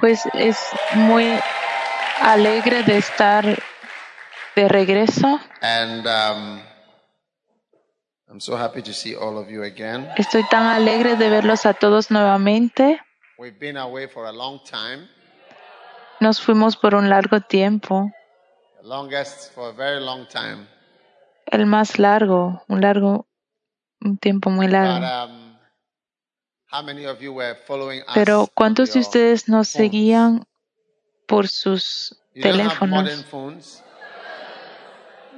Pues es muy alegre de estar de regreso. And um, I'm so happy to see all of you again. Estoy tan alegre de verlos a todos nuevamente. We've been away for a long time, Nos fuimos por un largo tiempo, the longest for a very long time. el más largo, un largo, un tiempo muy But largo. um, how many of you were following us? Pero ¿cuántos de ustedes nos seguían por sus teléfonos?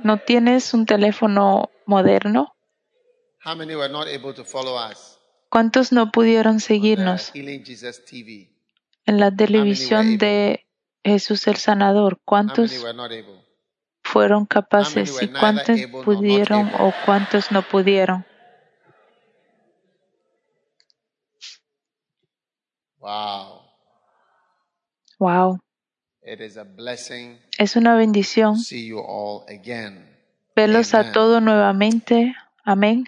¿No tienes un teléfono moderno? ¿Cuántos no pudieron seguirnos en la televisión de Jesús el Sanador? ¿Cuántos fueron capaces y cuántos pudieron o cuántos no pudieron. Wow. Wow, It is a blessing es una bendición see you all again. verlos a Amen. todos nuevamente. Amén.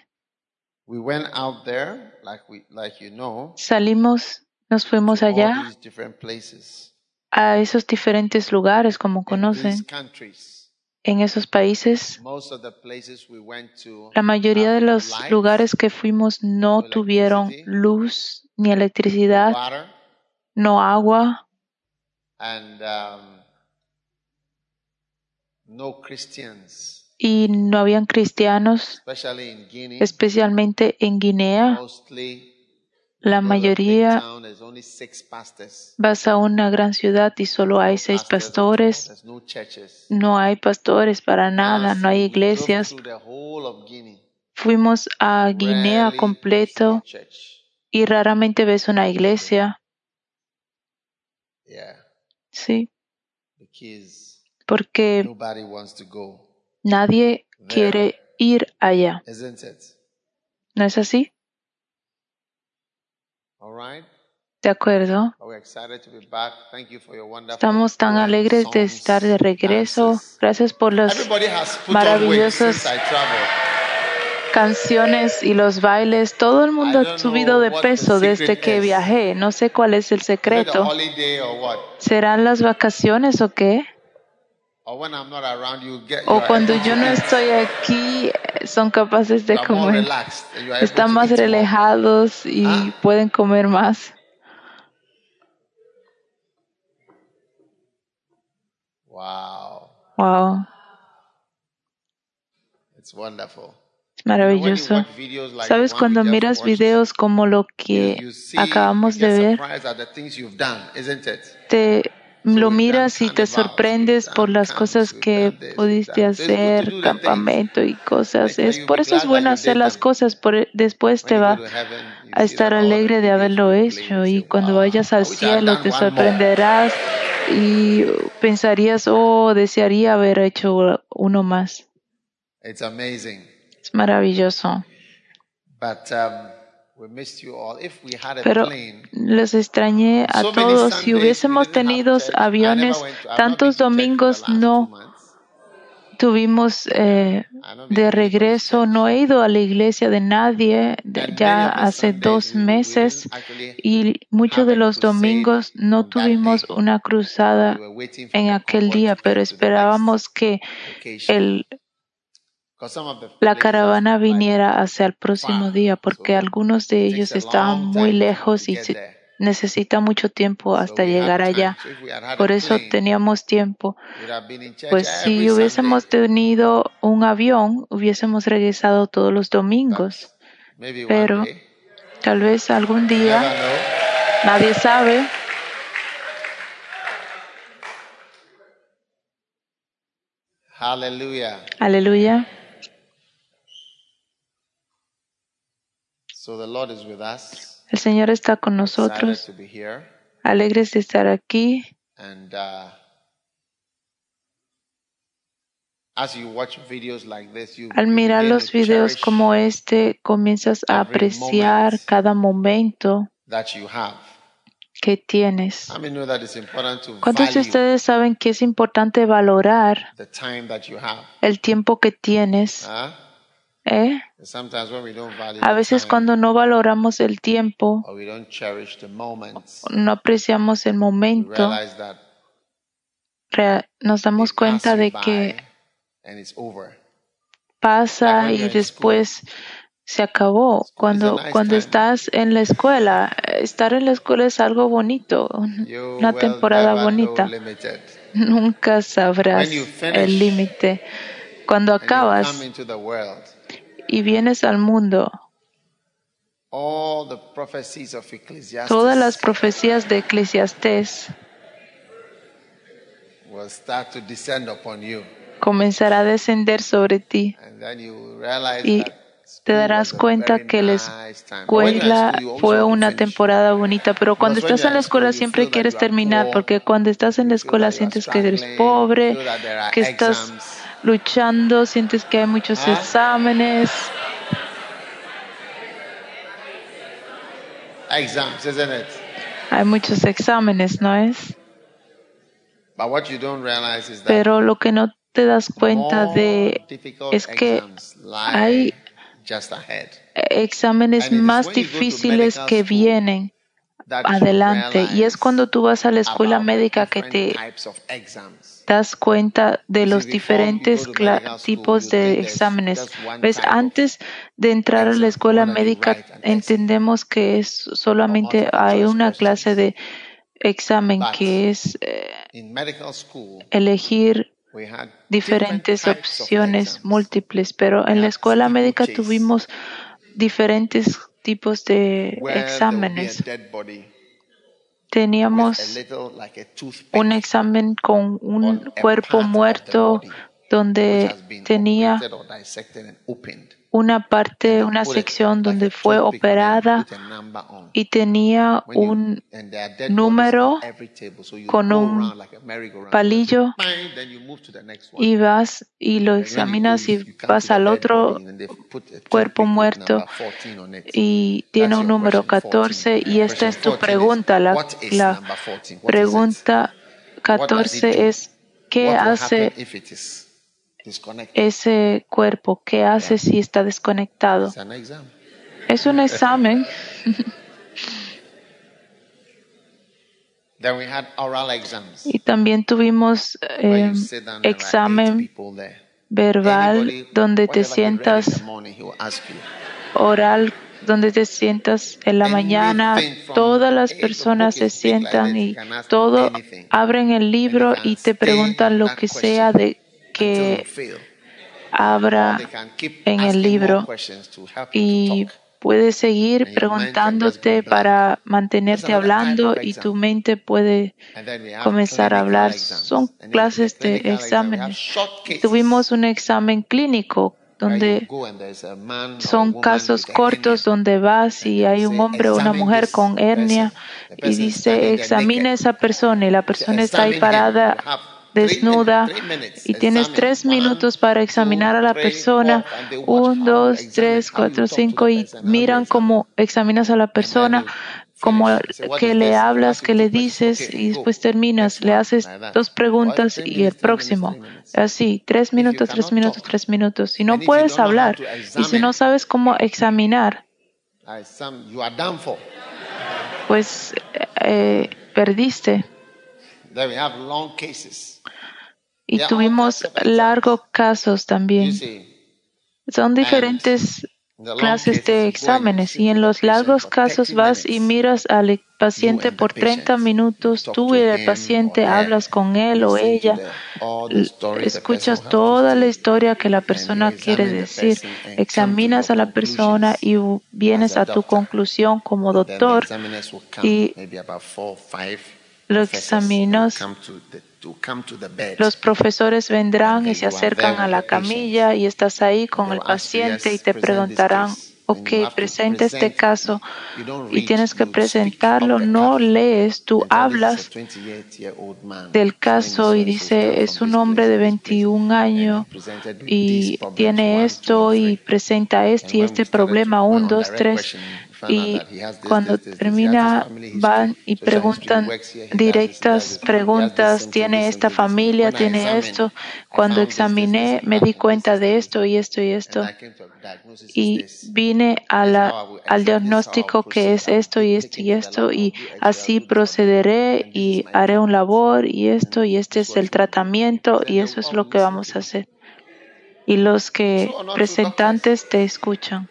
We went out there, like we, like you know, Salimos, nos fuimos to all allá these different places a esos diferentes lugares, como in conocen, these countries. En esos países. Most of the places we went to, La mayoría de have los lugares que fuimos no tuvieron luz ni electricidad, water, no agua, and um, y no habían cristianos, especially in Guinea. especialmente en Guinea. La mayoría vas a una gran ciudad y solo hay seis pastores, no hay pastores para nada, no hay iglesias. Fuimos a Guinea completo y raramente ves una iglesia, sí, porque nadie quiere ir allá. ¿No es así? All right. De acuerdo. But we're excited to be back. Thank you for your wonderful Estamos tan alegres de estar de regreso. Gracias por las maravillosas canciones y los bailes. Todo el mundo ha subido de peso desde secret que viajé. No sé cuál es el secreto. ¿Serán las vacaciones o qué? O cuando yo no estoy aquí, son capaces de comer. Están más relajados y Ah. pueden comer más. Wow, Wow, it's wonderful. maravilloso. ¿Sabes cuando miras videos como lo que acabamos de ver? Te lo miras y te sorprendes por las cosas que pudiste hacer, campamento y cosas. Es por eso es bueno hacer las cosas, por, después When te va a estar alegre de haberlo hecho y cuando vayas al had cielo te sorprenderás y pensarías, oh, desearía haber hecho uno más. Es maravilloso. But um, Pero los extrañé a todos. Si hubiésemos tenido aviones, tantos domingos no. tuvimos eh, de regreso. No he ido a la iglesia de nadie ya hace dos meses. y muchos de los domingos no tuvimos una cruzada en aquel día, pero esperábamos que el, Because some of the la caravana viniera hacia el próximo día, porque algunos de ellos estaban muy lejos y necesita mucho tiempo hasta llegar allá. Por eso teníamos tiempo. Pues si hubiésemos tenido un avión, hubiésemos regresado todos los domingos. Pero tal vez algún día, nadie sabe, Hallelujah. aleluya. So the Lord is with us. El Señor está con nosotros, alegres de estar aquí. Uh, Al mirar los videos como este, comienzas a apreciar cada momento que tienes. ¿Cuántos de ustedes saben que es importante valorar the time that you have? el tiempo que tienes? Huh? ¿Eh? A veces cuando no valoramos el tiempo, no apreciamos el momento, nos damos cuenta de que pasa y después se acabó. Cuando, cuando estás en la escuela, estar en la escuela es algo bonito, una temporada bonita. Nunca sabrás el límite. Cuando acabas y vienes al mundo, todas las profecías de Eclesiastés comenzará a descender sobre ti. Y te darás cuenta que la escuela fue una temporada bonita, pero cuando estás en la escuela siempre quieres terminar, porque cuando estás en la escuela sientes que eres pobre, que estás. Luchando, sientes que hay muchos Ah. exámenes, Exams, isn't it? hay muchos exámenes, ¿no es? But what you don't realize is that Pero lo que no te das cuenta de es que hay exámenes más difíciles que vienen adelante. Y es cuando tú vas a la escuela médica que te. Das cuenta de los diferentes tipos de exámenes. ¿Ves? Antes de entrar a la escuela médica entendemos que es solamente hay una clase de examen que es eh, elegir diferentes opciones múltiples, pero en la escuela médica tuvimos diferentes tipos de exámenes. dead body with a Teníamos un examen con un cuerpo muerto donde tenía una parte, una sección donde fue operada y tenía un número con un palillo y vas y lo examinas y vas al otro cuerpo muerto number 14 on it. y tiene un número question 14 y esta es tu 14 is, pregunta. La, la number 14? What is it? pregunta What does it 14 do? es ¿qué hace ese cuerpo? ¿Qué hace si está desconectado? Es un examen. Then we had oral exams. Y también tuvimos eh, examen verbal Anybody, donde te sientas morning, oral donde te sientas en la mañana, todas las personas se like sientan y todo anything. abren el libro y te preguntan lo que question sea de que abra en el libro y puedes seguir preguntándote para mantenerte hablando y tu mente puede comenzar a hablar. Son clases de exámenes. Tuvimos un examen clínico donde son casos cortos donde vas y hay un hombre o una mujer con hernia y dice examina a esa persona y la persona está ahí parada desnuda y tienes tres minutos para examinar a la persona. Un, dos, tres, cuatro, cinco y miran cómo examinas a la persona, como finish. Say, "What que le this?" hablas, que le dices y después terminas, le haces dos preguntas y el próximo. Así, tres minutos, tres minutos, tres minutos. Si no puedes hablar y si no sabes cómo examinar, pues eh, perdiste. Y tuvimos largos casos también. Son diferentes clases de exámenes. y en los largos casos vas y miras al paciente por 30 minutos, tú y el paciente hablas con él o ella, escuchas toda la historia que la persona quiere decir, examinas a la persona y vienes a tu conclusión como doctor y los examinos los profesores vendrán y se acercan a la camilla y estás ahí con el paciente y te preguntarán, ok, presenta este caso y tienes que presentarlo, no lees, tú hablas del caso y dice, es un hombre de 21 años y tiene esto y presenta este y este problema, un, dos, tres y cuando termina van y preguntan directas preguntas, tiene esta familia, tiene esto. Cuando examiné me di cuenta de esto y esto y esto. Y vine a la, al diagnóstico que es esto y esto y esto y así procederé y haré un labor y esto y este es el tratamiento y eso es lo que vamos a hacer. Y los que presentantes te escuchan.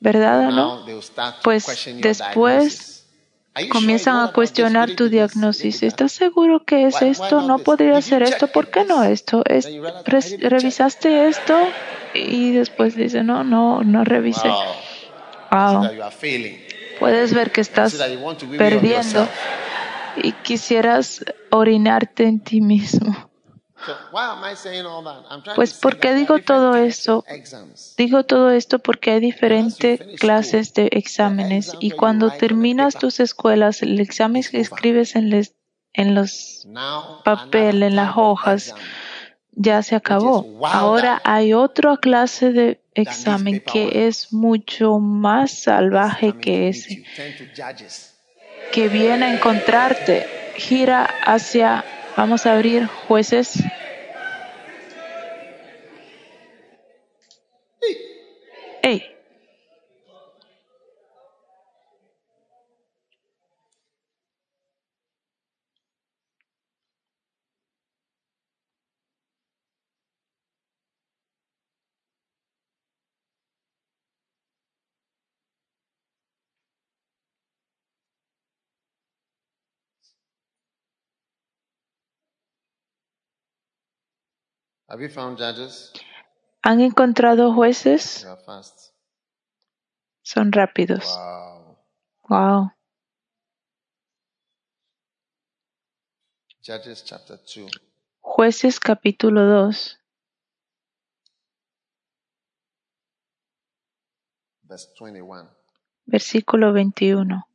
¿Verdad o no? Pues después comienzan a cuestionar tu diagnóstico. ¿Estás seguro que es esto? ¿No podría ser esto? ¿Por qué no esto? ¿Es, ¿Revisaste esto? Y después dice, no, no, no revisé. Wow. Puedes ver que estás perdiendo y quisieras orinarte en ti mismo. Pues ¿por qué digo todo esto? Digo todo esto porque hay diferentes clases de exámenes y cuando terminas tus escuelas, el examen que escribes en, en los papeles, en las hojas, ya se acabó. Ahora hay otra clase de examen que es mucho más salvaje que ese, que viene a encontrarte, gira hacia Vamos a abrir jueces. Hey. ¿Han encontrado jueces? Son rápidos. Wow. Jueces capítulo 2. Versículo 21.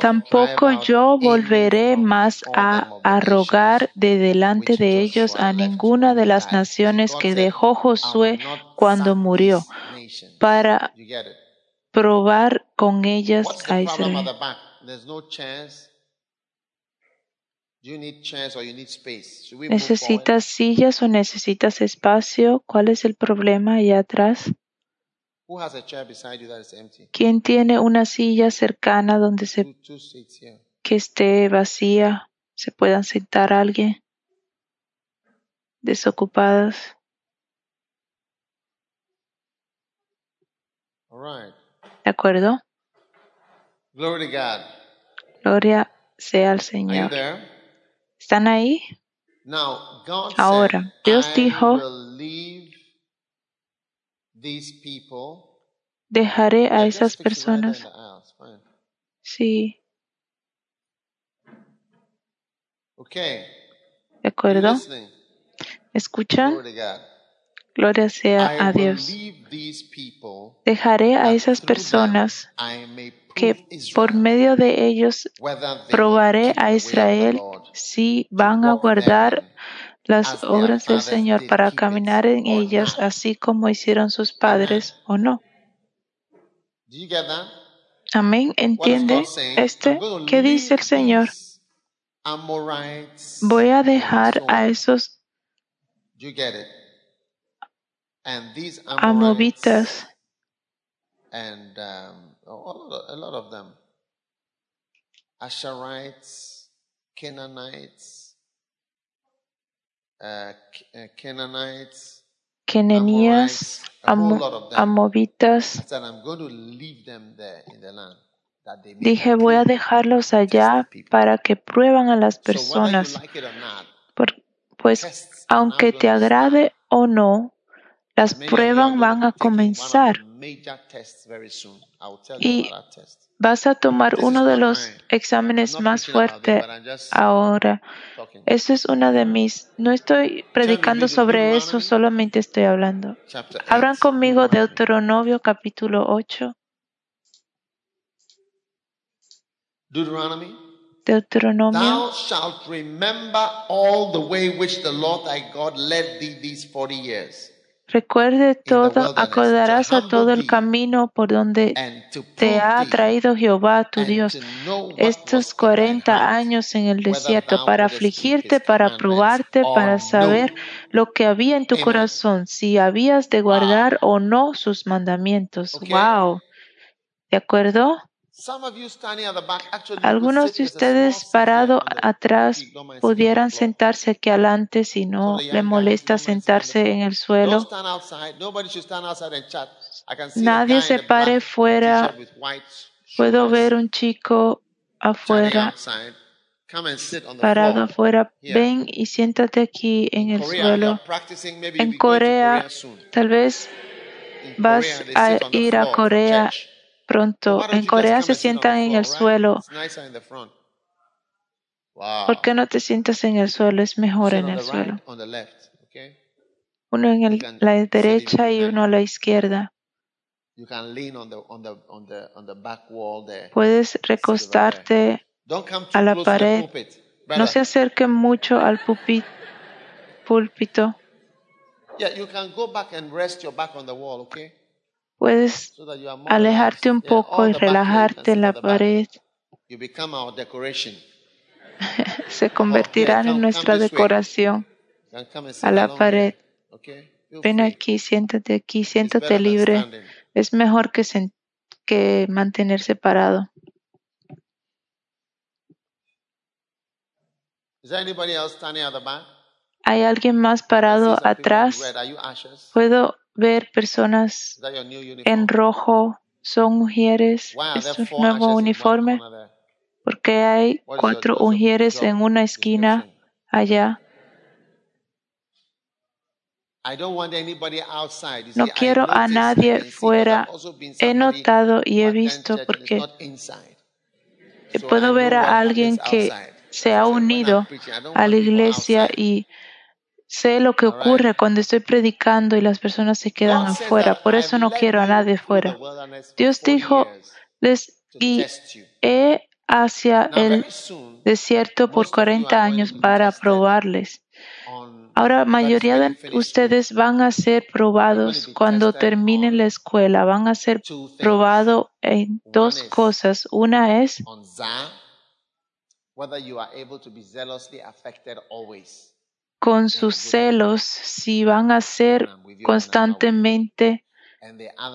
Tampoco yo volveré más a arrogar de delante de ellos a ninguna de las naciones que dejó Josué cuando murió, para probar con ellas a Israel. ¿Necesitas sillas o necesitas espacio? ¿Cuál es el problema allá atrás? ¿Quién tiene una silla cercana donde se que esté vacía, se puedan sentar alguien? Desocupadas. ¿De acuerdo? Gloria sea al Señor. ¿Están ahí? Ahora, Dios dijo, Dejaré a esas personas. Sí. ¿De acuerdo? ¿Escuchan? Gloria sea a Dios. Dejaré a esas personas que por medio de ellos probaré a Israel si van a guardar las obras del Señor para caminar en ellas así como hicieron sus padres o no. Amén. ¿Entiende este? ¿Qué dice el Señor? Voy a dejar a esos amovitas Asherites, Canaanites, Canaanites, Kenenías, Amovitas. Dije, voy a dejarlos allá para que prueban a las personas. pues, aunque te agrade o no, las pruebas van a comenzar. Y vas a tomar uno de los exámenes más fuertes ahora. Eso es una de mis. No estoy predicando sobre eso, solamente estoy hablando. Abran conmigo Deuteronomio capítulo 8. Deuteronomio. Thou shalt remember all the way which the Lord thy God led thee these forty years. Recuerde todo, acordarás a todo el camino por donde te ha traído Jehová tu Dios estos cuarenta años en el desierto para afligirte, para probarte, para saber lo que había en tu corazón, si habías de guardar o no sus mandamientos. Wow. ¿De acuerdo? Algunos de ustedes parados atrás pudieran sentarse aquí adelante si no le molesta sentarse en el suelo. Nadie se pare fuera. Puedo ver un chico afuera, parado afuera. Ven y siéntate aquí en el suelo. En Corea, tal vez vas a ir a Corea pronto. En Corea se sientan en el suelo. ¿Por qué no te sientas en el suelo? Es mejor en el suelo. Uno en la derecha y uno a la izquierda. Puedes recostarte a la pared. No se acerque mucho al púlpito. Puedes alejarte un poco y relajarte en la pared. Se convertirán en nuestra decoración a la pared. Ven aquí, siéntate aquí, siéntate libre. Es mejor que, que mantenerse parado. ¿Hay alguien más parado atrás? ¿Puedo ver personas en rojo son mujeres. Es un nuevo uniforme. Porque hay cuatro mujeres en una esquina allá. No quiero a nadie fuera. He notado y he visto porque puedo ver a alguien que se ha unido a la iglesia y Sé lo que ocurre cuando estoy predicando y las personas se quedan afuera. Por eso no quiero a nadie fuera. Dios dijo, les guié hacia el desierto por 40 años para probarles. Ahora, mayoría de ustedes van a ser probados cuando terminen la escuela. Van a ser probados en dos cosas. Una es con sus celos, si van a ser constantemente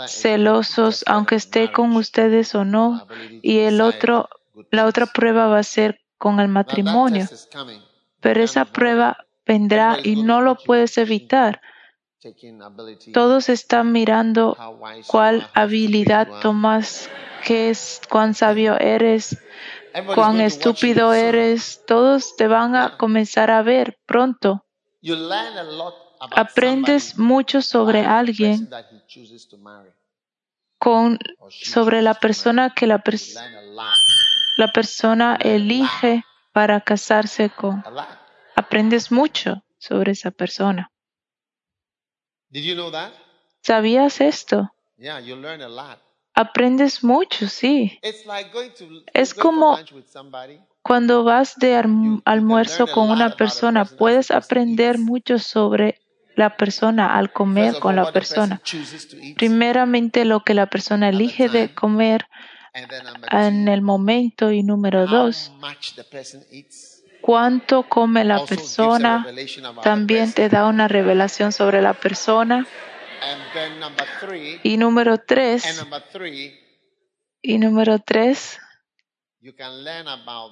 celosos, aunque esté con ustedes o no, y el otro, la otra prueba va a ser con el matrimonio. Pero esa prueba vendrá y no lo puedes evitar. Todos están mirando cuál habilidad tomas, qué es, cuán sabio eres, cuán estúpido eres, todos te van a comenzar a ver pronto. Aprendes mucho sobre alguien con, sobre la persona que la, la persona elige para casarse con. Aprendes mucho sobre esa persona. ¿Sabías esto? Aprendes mucho, sí. Es como cuando vas de almuerzo con una persona, puedes aprender mucho sobre la persona al comer con la persona. Primeramente, lo que la persona elige de comer en el momento y número dos, cuánto come la persona. también te da una revelación sobre la persona. Y número tres, y número tres,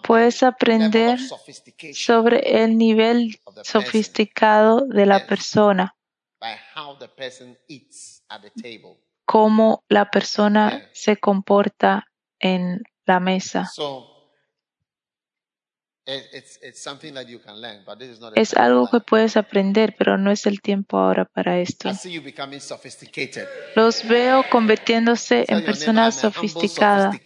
puedes aprender sobre el nivel sofisticado de la persona, cómo la persona se comporta en la mesa. Es algo que puedes aprender, pero no es el tiempo ahora para esto. Los veo convirtiéndose en personas sofisticadas.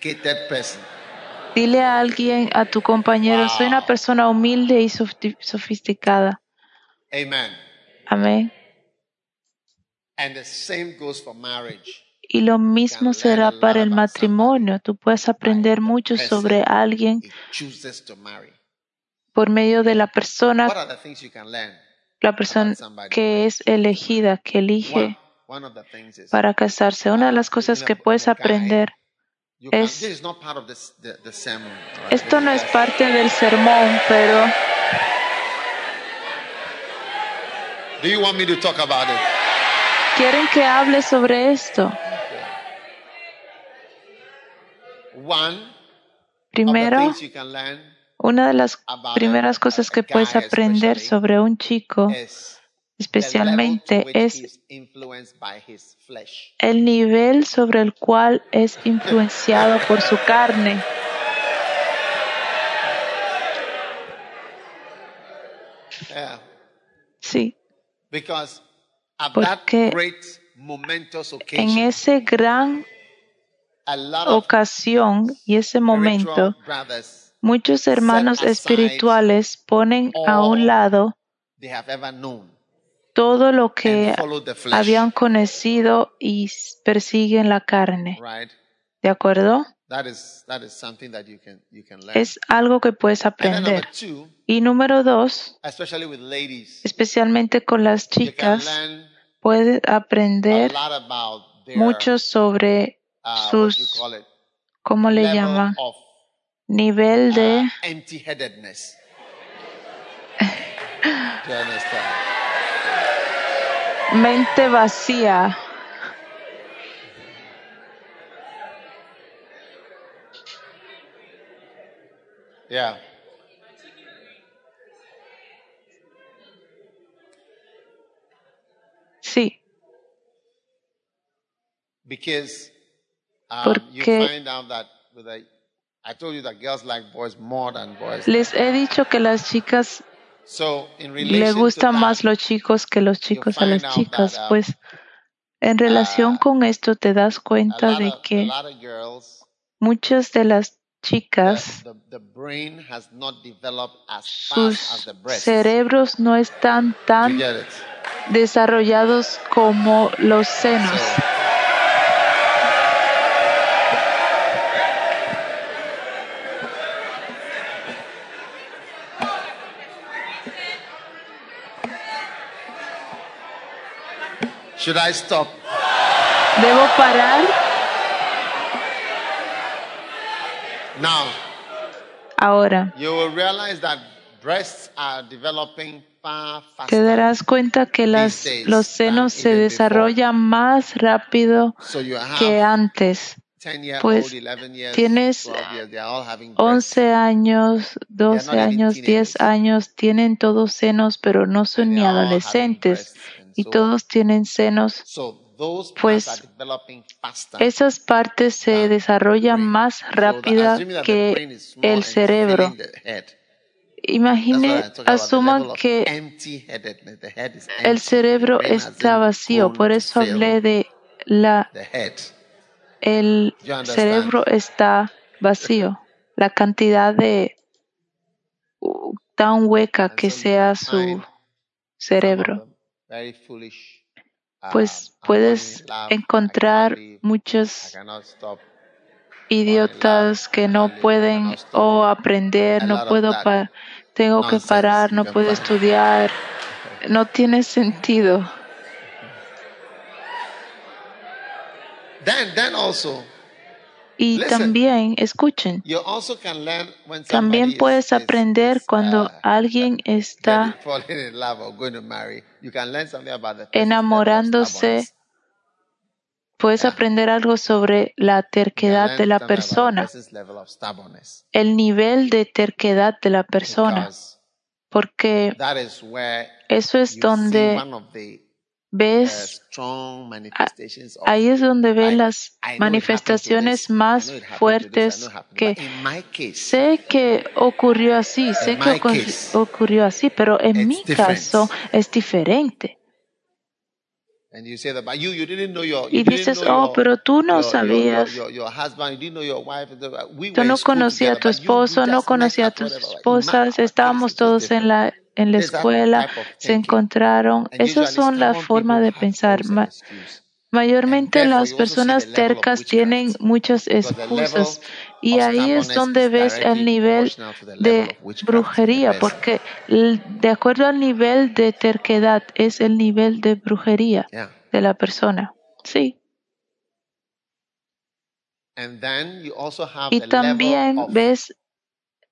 Dile a alguien, a tu compañero, soy una persona humilde y sofisticada. Amén. Y lo mismo será para el matrimonio. Tú puedes aprender mucho sobre alguien por medio de la persona, la persona que es elegida, que elige para casarse. Una de las cosas que puedes aprender es, esto no es parte del sermón, pero ¿Quieren que hable sobre esto? Primero, una de las primeras cosas que puedes aprender sobre un chico especialmente es el nivel sobre el cual es influenciado por su carne. Sí. Porque en ese gran ocasión y ese momento, muchos hermanos espirituales ponen a un lado todo lo que habían conocido y persiguen la carne. ¿De acuerdo? Es algo que puedes aprender. Y número dos, especialmente con las chicas, puedes aprender mucho sobre uh, sus, ¿cómo le llaman? Nivel de... mente vacía. Yeah. Sí. Because um, Porque les he dicho que las chicas le gustan más los chicos que los chicos a las chicas, um, pues en relación uh, con esto te das cuenta de que muchas de las chicas sus cerebros no están tan desarrollados como los senos. Should I stop? ¿Debo parar? Now, Ahora, you will realize that breasts are developing far faster. te darás cuenta que las, los senos se desarrollan más rápido que antes. Pues tienes 11 años, 12 años, 10 años, tienen todos senos, pero no son ni adolescentes y todos tienen senos, pues esas partes se desarrollan más rápida que el cerebro. Imagine, asuman que el cerebro está vacío, por eso hablé de la el cerebro está vacío, la cantidad de tan hueca que sea su cerebro. Pues um, puedes encontrar muchos idiotas que no pueden o aprender, no puedo, tengo que parar, no puedo estudiar. No tiene sentido. Y también, escuchen, también puedes aprender cuando alguien está enamorándose. puedes aprender algo sobre la terquedad de la persona, el nivel de terquedad de la persona, porque eso es donde ves, ahí es donde ves las manifestaciones más fuertes que sé que ocurrió así, sé que ocurrió así, pero en mi caso es diferente. Y dices, oh, pero tú no sabías. Tú no conocías a tu esposo, no conocías a tus esposas. Estábamos todos en la, en la escuela, se encontraron. Esas son las formas de pensar. Mayormente las personas tercas tienen muchas excusas y ahí es donde ves el nivel de brujería, porque de acuerdo al nivel de terquedad es el nivel de brujería de la persona. Sí. Y también ves,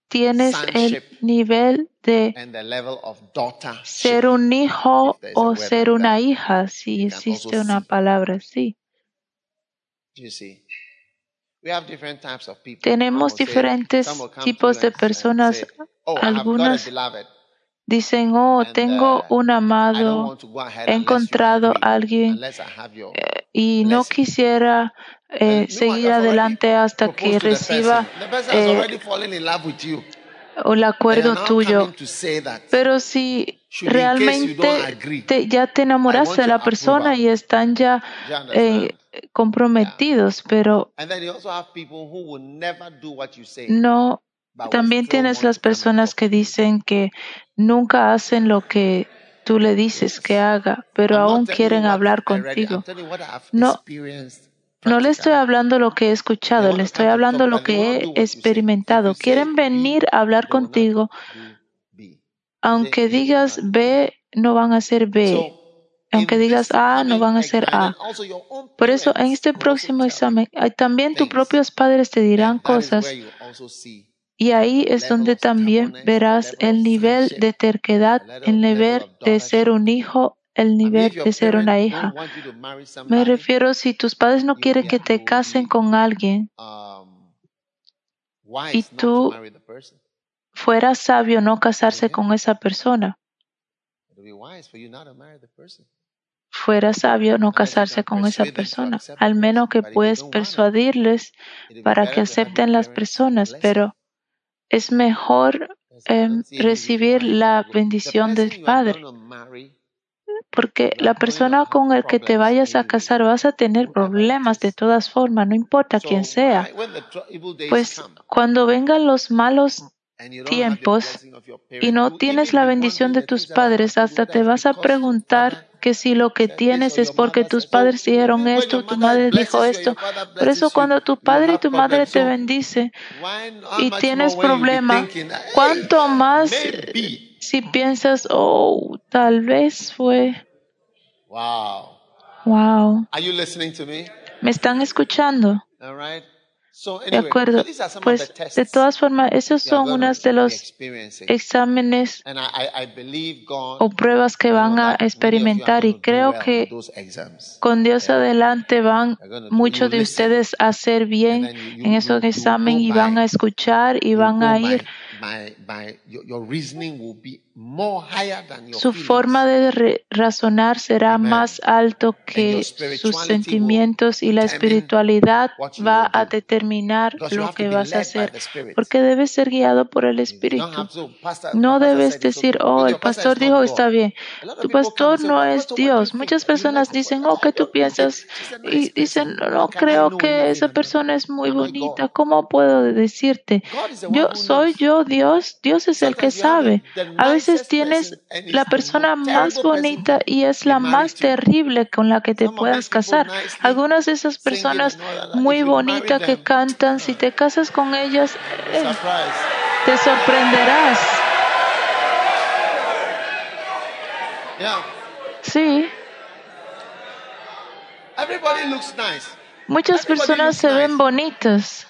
tienes el nivel de ser un hijo o ser una hija, si existe una palabra así. Tenemos diferentes tipos de personas. Oh, Algunas dicen, oh, tengo uh, un amado, he encontrado a alguien eh, y no quisiera eh, seguir adelante hasta que reciba eh, el acuerdo tuyo. Pero si realmente ya te enamoraste de la persona y están ya comprometidos, pero no, también tienes las personas que dicen que nunca hacen lo que tú le dices que haga, pero aún quieren hablar contigo. No, no le estoy hablando lo que he escuchado, le estoy hablando lo que he experimentado. Quieren venir a hablar contigo. Aunque digas B, no van a ser B. Aunque digas A, no van a ser A. Por eso, en este próximo examen, también tus propios padres te dirán cosas. Y ahí es donde también verás el nivel de terquedad, el nivel de ser un hijo, el nivel de ser una hija. Me refiero si tus padres no quieren que te casen con alguien y tú fueras sabio no casarse con esa persona. Fuera sabio no casarse con esa persona, al menos que puedes persuadirles para que acepten las personas, pero es mejor em, recibir la bendición del Padre. Porque la persona con el que te vayas a casar vas a tener problemas de todas formas, no importa quién sea. Pues cuando vengan los malos tiempos y no tienes la bendición de tus padres, hasta te vas a preguntar que si lo que tienes es porque tus padres dijeron esto, tu madre dijo esto. Por eso cuando tu padre y tu madre te bendice y tienes problema, ¿cuánto más si piensas, oh, tal vez fue... Wow. ¿Me están escuchando? De acuerdo. Pues de todas formas, esos son unos de los exámenes o pruebas que van a experimentar y creo que con Dios adelante van muchos de ustedes a hacer bien en esos exámenes y van a escuchar y van a ir su forma de razonar será más alto que sus sentimientos y la espiritualidad va a determinar lo que vas a hacer, porque debes ser guiado por el Espíritu. No debes decir, oh, el pastor dijo está bien. Tu pastor no es Dios. Muchas personas dicen, oh, ¿qué tú piensas? Y dicen, no, no creo que esa persona es muy bonita. ¿Cómo puedo decirte? Yo soy yo, Dios. Dios es el que sabe. A veces tienes la persona más bonita y es la más terrible con la que te puedas casar. Algunas de esas personas muy bonitas que cantan, si te casas con ellas, eh, te sorprenderás. Sí. Muchas personas se ven bonitas.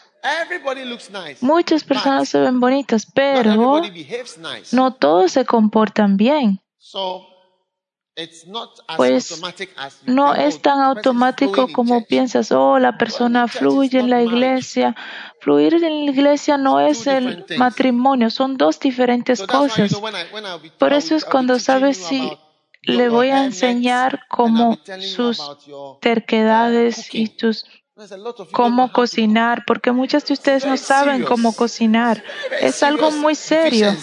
Muchas personas se ven bonitas, pero no todos se comportan bien. pues no es tan automático como piensas, oh, la persona fluye en la iglesia. Fluir en la iglesia no es el matrimonio, son dos diferentes cosas. Por eso es cuando sabes si le voy a enseñar cómo sus terquedades y tus cómo cocinar, porque muchas de ustedes no saben cómo cocinar. Es algo muy serio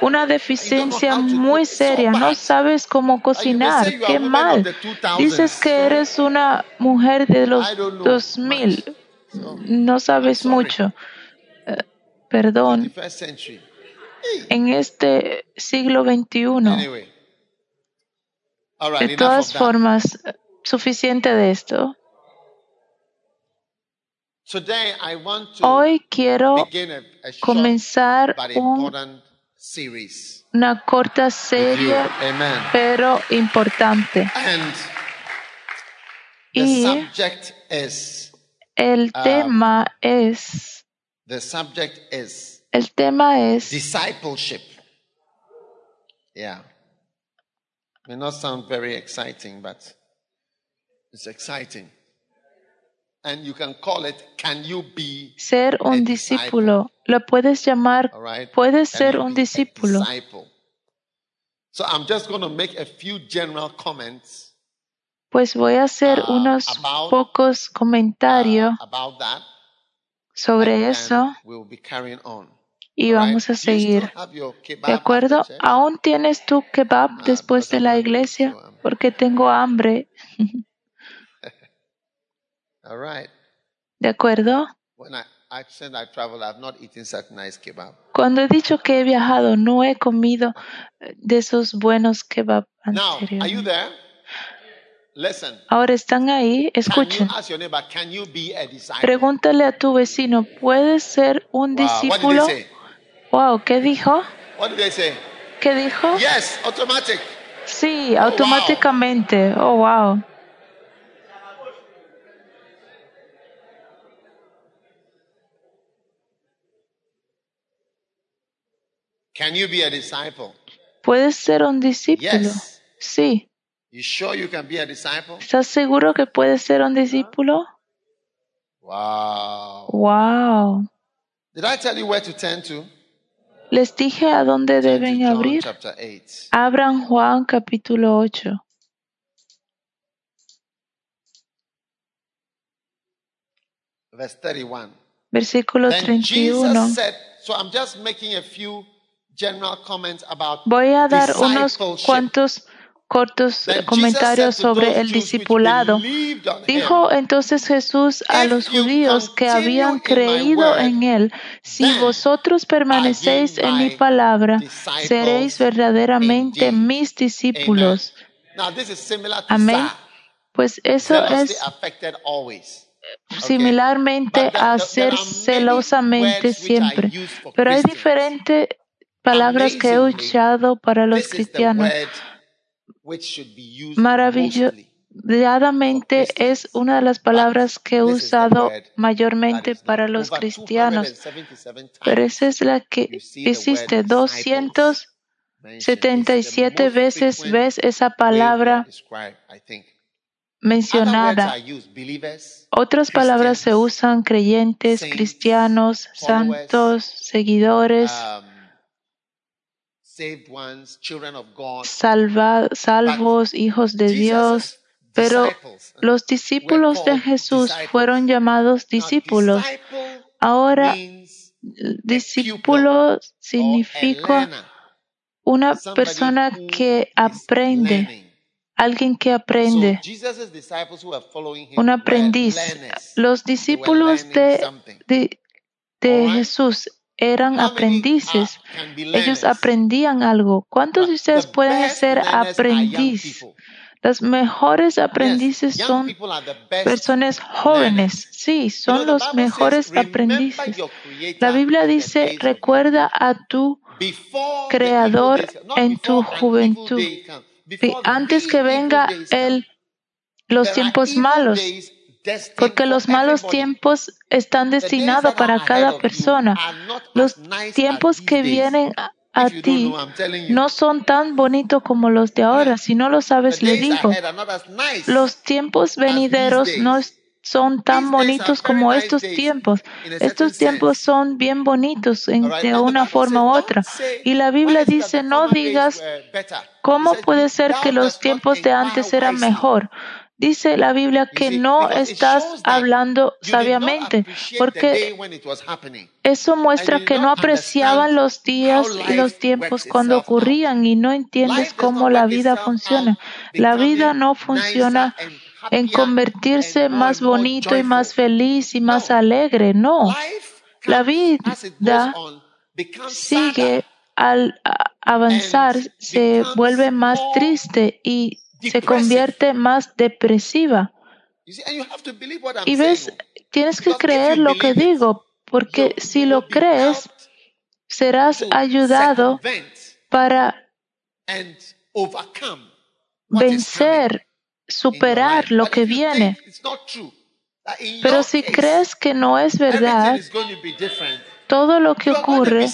una deficiencia muy seria. No sabes cómo cocinar. Qué mal. Dices que eres una mujer de los 2000. No sabes mucho. Eh, perdón. En este siglo XXI. De todas formas, suficiente de esto. Hoy quiero comenzar un una corta serie, pero importante. y el um, tema es el tema es discipleship. Yeah. May not sound very exciting, but it's exciting. And you can call it, can you be Ser un discípulo lo puedes llamar, puedes ser un discípulo. Pues voy a hacer uh, unos pocos comentarios uh, sobre eso y vamos a seguir. ¿De acuerdo? ¿Aún tienes tu kebab uh, después de la iglesia? Porque tengo hambre. ¿De acuerdo? Cuando he dicho que he viajado, no he comido eh, de esos buenos kebab Ahora están ahí, escuchen. Pregúntale a tu vecino, ¿puedes ser un discípulo? Wow, ¿qué dijo? ¿Qué dijo? Sí, oh, automáticamente. Oh, wow. Can you be a disciple? ¿Puedes ser un discípulo? Sí. You sure you can be a disciple? ¿Estás seguro que puedes ser un discípulo? Wow. Wow. Did I tell you where to turn to? Les dije a dónde deben abrir. Abran Juan capítulo 8. Verse 31. Versículo 31. Said, so I'm just making a few Voy a dar unos cuantos cortos comentarios sobre el discipulado. Dijo entonces Jesús a los judíos que habían creído en Él, si vosotros permanecéis en mi palabra, seréis verdaderamente mis discípulos. Amén. Pues eso es similarmente a ser celosamente siempre. Pero hay diferente palabras que he usado para los cristianos. Maravillosamente es una de las palabras que he usado mayormente para los cristianos, pero esa es la que existe 277 veces ves esa palabra mencionada. Otras palabras se usan creyentes, cristianos, santos, seguidores, um, salvos, hijos de Dios. Pero los discípulos de Jesús fueron llamados discípulos. Ahora, discípulo significa una persona que aprende, alguien que aprende, un aprendiz. Los discípulos de, de Jesús eran aprendices. Ellos aprendían algo. ¿Cuántos de ustedes pueden ser aprendiz? Los mejores aprendices son personas jóvenes. Sí, son los mejores aprendices. La Biblia dice, recuerda a tu Creador en tu juventud. Antes que venga el, los tiempos malos porque los malos tiempos están destinados para cada persona. Los tiempos que vienen a ti no son tan bonitos como los de ahora. Si no lo sabes, le digo, los tiempos venideros no son tan bonitos como estos tiempos. Estos tiempos son bien bonitos de una forma u otra. Y la Biblia dice, no digas cómo puede ser que los tiempos de antes eran mejor. Dice la Biblia que no estás hablando sabiamente, porque eso muestra que no apreciaban los días y los tiempos cuando ocurrían y no entiendes cómo la vida funciona. La vida no funciona en convertirse más bonito y más feliz y más alegre. No. La vida sigue al avanzar, se vuelve más triste y se convierte más depresiva. Y ves, tienes que creer lo que digo, porque si lo crees, serás ayudado para vencer, superar lo que viene. Pero si crees que no es verdad, todo lo que ocurre,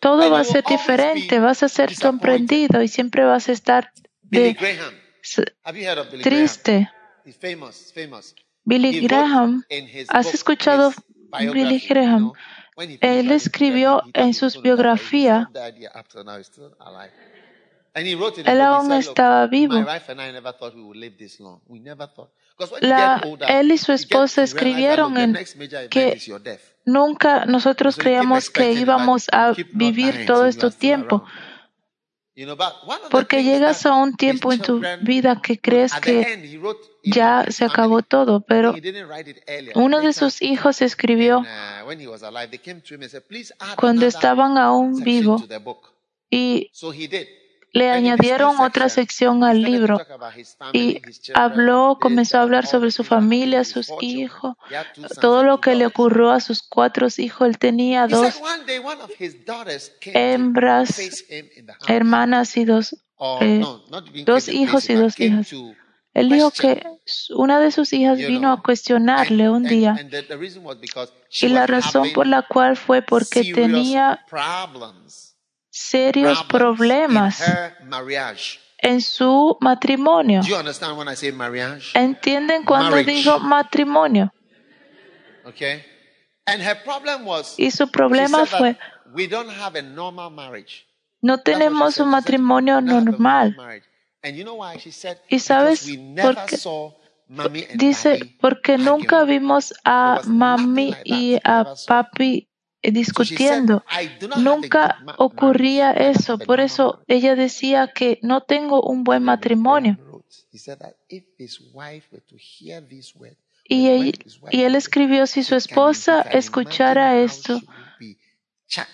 todo va a ser diferente, vas a ser sorprendido y siempre vas a estar de triste. Billy Graham, ¿has escuchado Billy Graham? Él escribió en sus biografías, él aún estaba vivo. él y su esposa escribieron en que nunca nosotros creíamos que íbamos a vivir todo este tiempo. Porque llegas a un tiempo en tu vida que crees que ya se acabó todo, pero uno de sus hijos escribió cuando estaban aún vivos y le añadieron otra sección al libro y habló, comenzó a hablar sobre su familia, sus hijos, todo lo que le ocurrió a sus cuatro hijos. Él tenía dos hembras, hermanas y dos, eh, dos hijos y dos hijas. Él dijo que una de sus hijas vino a cuestionarle un día y la razón por la cual fue porque tenía serios problemas en su matrimonio. ¿Entienden cuando digo matrimonio? Y su problema fue, no tenemos un matrimonio normal. ¿Y sabes por qué? Dice, porque nunca vimos a mami y a papi discutiendo. Nunca ocurría eso. Por eso ella decía que no tengo un buen matrimonio. Y él, y él escribió, si su esposa escuchara esto,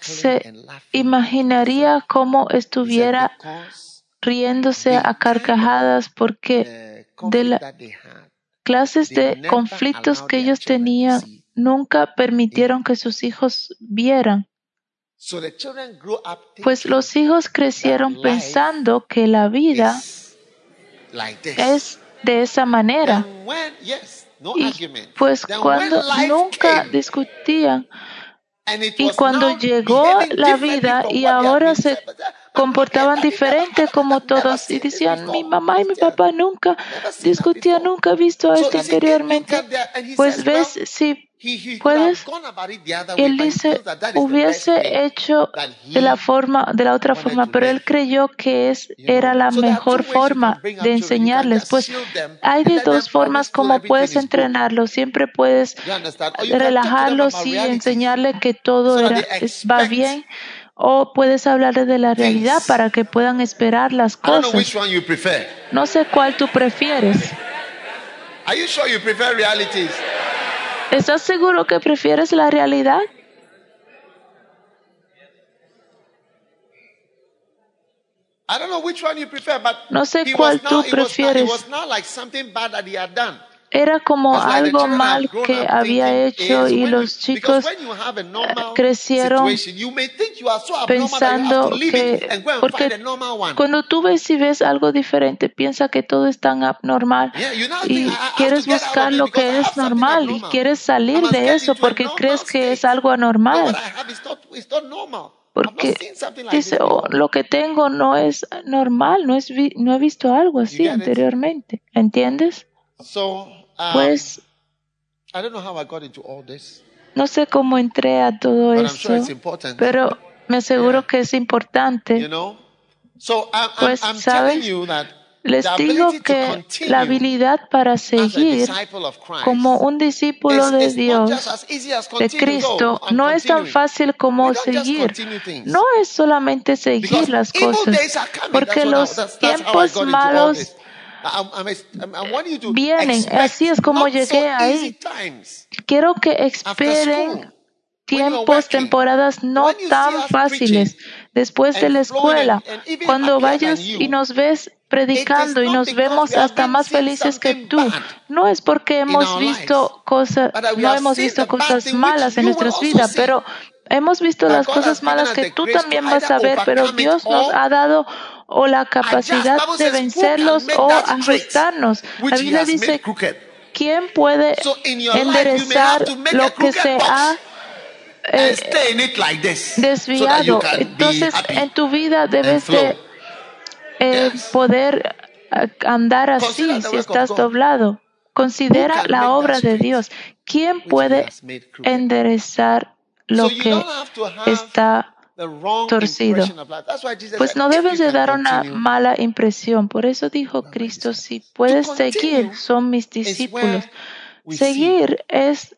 se imaginaría cómo estuviera riéndose a carcajadas porque de las clases de conflictos que ellos tenían nunca permitieron que sus hijos vieran. Pues los hijos crecieron pensando que la vida es de esa manera. Y pues cuando nunca discutían y cuando llegó la vida y ahora se comportaban diferente como todos y decían, mi mamá y mi papá nunca discutían, nunca he visto esto anteriormente. Pues ves, si puedes, él dice, hubiese hecho de la forma, de la otra forma, pero él creyó que es, era la mejor forma de enseñarles. Pues hay de dos formas como puedes entrenarlos. Siempre puedes relajarlos y enseñarle que todo va bien o puedes hablarles de la realidad para que puedan esperar las cosas. No sé cuál tú prefieres. ¿Estás seguro que prefieres la realidad? No sé cuál tú prefieres era como algo mal que había hecho y los chicos crecieron pensando que, porque cuando tú ves y ves algo diferente, piensa que todo es tan abnormal y quieres buscar lo que es normal y quieres salir de eso porque crees que es algo anormal. porque dice, oh, lo que tengo no es normal, no, es no he visto algo así anteriormente. ¿Entiendes? Um, pues no sé cómo entré a todo eso, pero me aseguro que es importante. Pues, ¿sabes? Les digo que la habilidad para seguir como un discípulo de Dios, de Cristo, no es tan fácil como seguir. No es solamente seguir las cosas, porque los tiempos malos vienen. Así es como llegué ahí. Quiero que esperen tiempos, temporadas no tan fáciles después de la escuela, cuando vayas y nos ves predicando y nos vemos hasta más felices que tú. No es porque hemos visto cosas, no hemos visto cosas malas en nuestras vidas, pero hemos visto las cosas malas que tú también vas a ver, pero Dios nos ha dado o la capacidad de vencerlos o arrestarnos. La Biblia dice, ¿quién puede enderezar lo que se ha eh, desviado? Entonces, en tu vida debes de eh, poder andar así si estás doblado. Considera la obra de Dios. ¿Quién puede enderezar lo que está torcido? Pues no debes de dar una mala impresión. Por eso dijo Cristo, si puedes seguir, son mis discípulos. Seguir es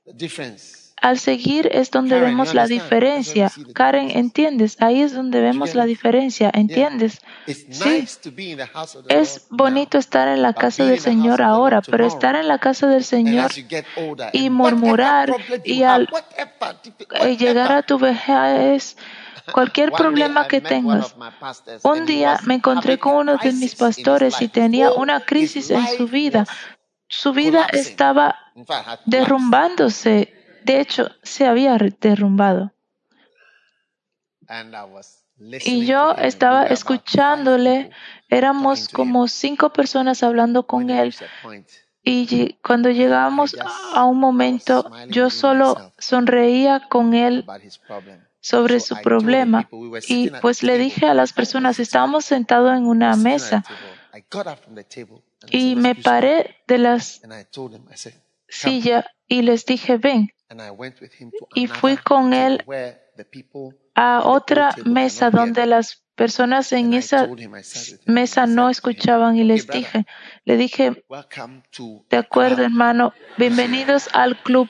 al seguir es donde vemos la diferencia. Karen, ¿entiendes? Ahí es donde vemos la diferencia, ¿entiendes? Sí. Es bonito estar en la casa del Señor ahora, pero estar en la casa del Señor y murmurar y al llegar a tu vejez, cualquier problema que tengas. Un día me encontré con uno de mis pastores y tenía una crisis en su vida. Su vida estaba derrumbándose. De hecho, se había derrumbado. Y yo estaba escuchándole, éramos como cinco personas hablando con él. Y cuando llegábamos a un momento, yo solo sonreía con él sobre su problema. Y pues le dije a las personas, estábamos sentados en una mesa. Y me paré de las sillas y les dije, ven. Y fui con él a otra mesa donde las personas en esa mesa no escuchaban y les dije, le dije, de acuerdo hermano, bienvenidos al club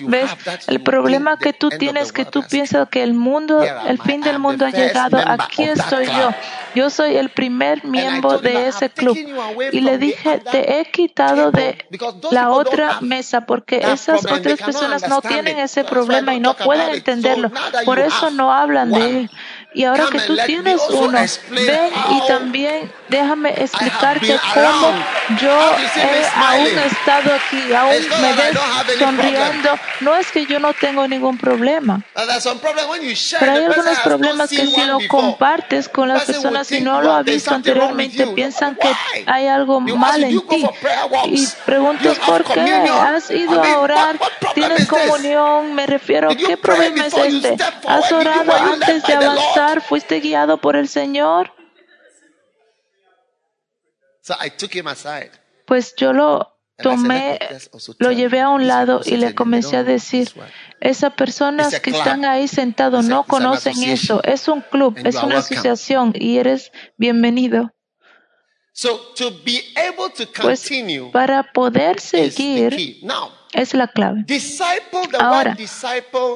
¿Ves? El problema que tú tienes, que tú piensas que el mundo, el fin del mundo ha llegado, aquí estoy yo. Yo soy el primer miembro de ese club. Y le dije, te he quitado de la otra mesa porque esas otras personas no tienen ese problema y no pueden entenderlo. Por eso no hablan de él. Y ahora que tú tienes uno, ven y también déjame explicarte cómo yo he aún estado aquí, aún me ves sonriendo. No es que yo no tengo ningún problema. Pero hay algunos problemas que si lo compartes con las personas y no lo has visto anteriormente, piensan que hay algo mal en ti. Y preguntas por qué. ¿Has ido a orar? ¿Tienes comunión? Me refiero, ¿qué problema es este? ¿Has orado antes de avanzar? ¿Fuiste guiado por el Señor? Pues yo lo tomé, lo llevé a un lado y le comencé a decir, esas personas que están ahí sentados no conocen eso. Es un club, es una asociación y eres bienvenido. Pues para poder seguir es la clave. Ahora,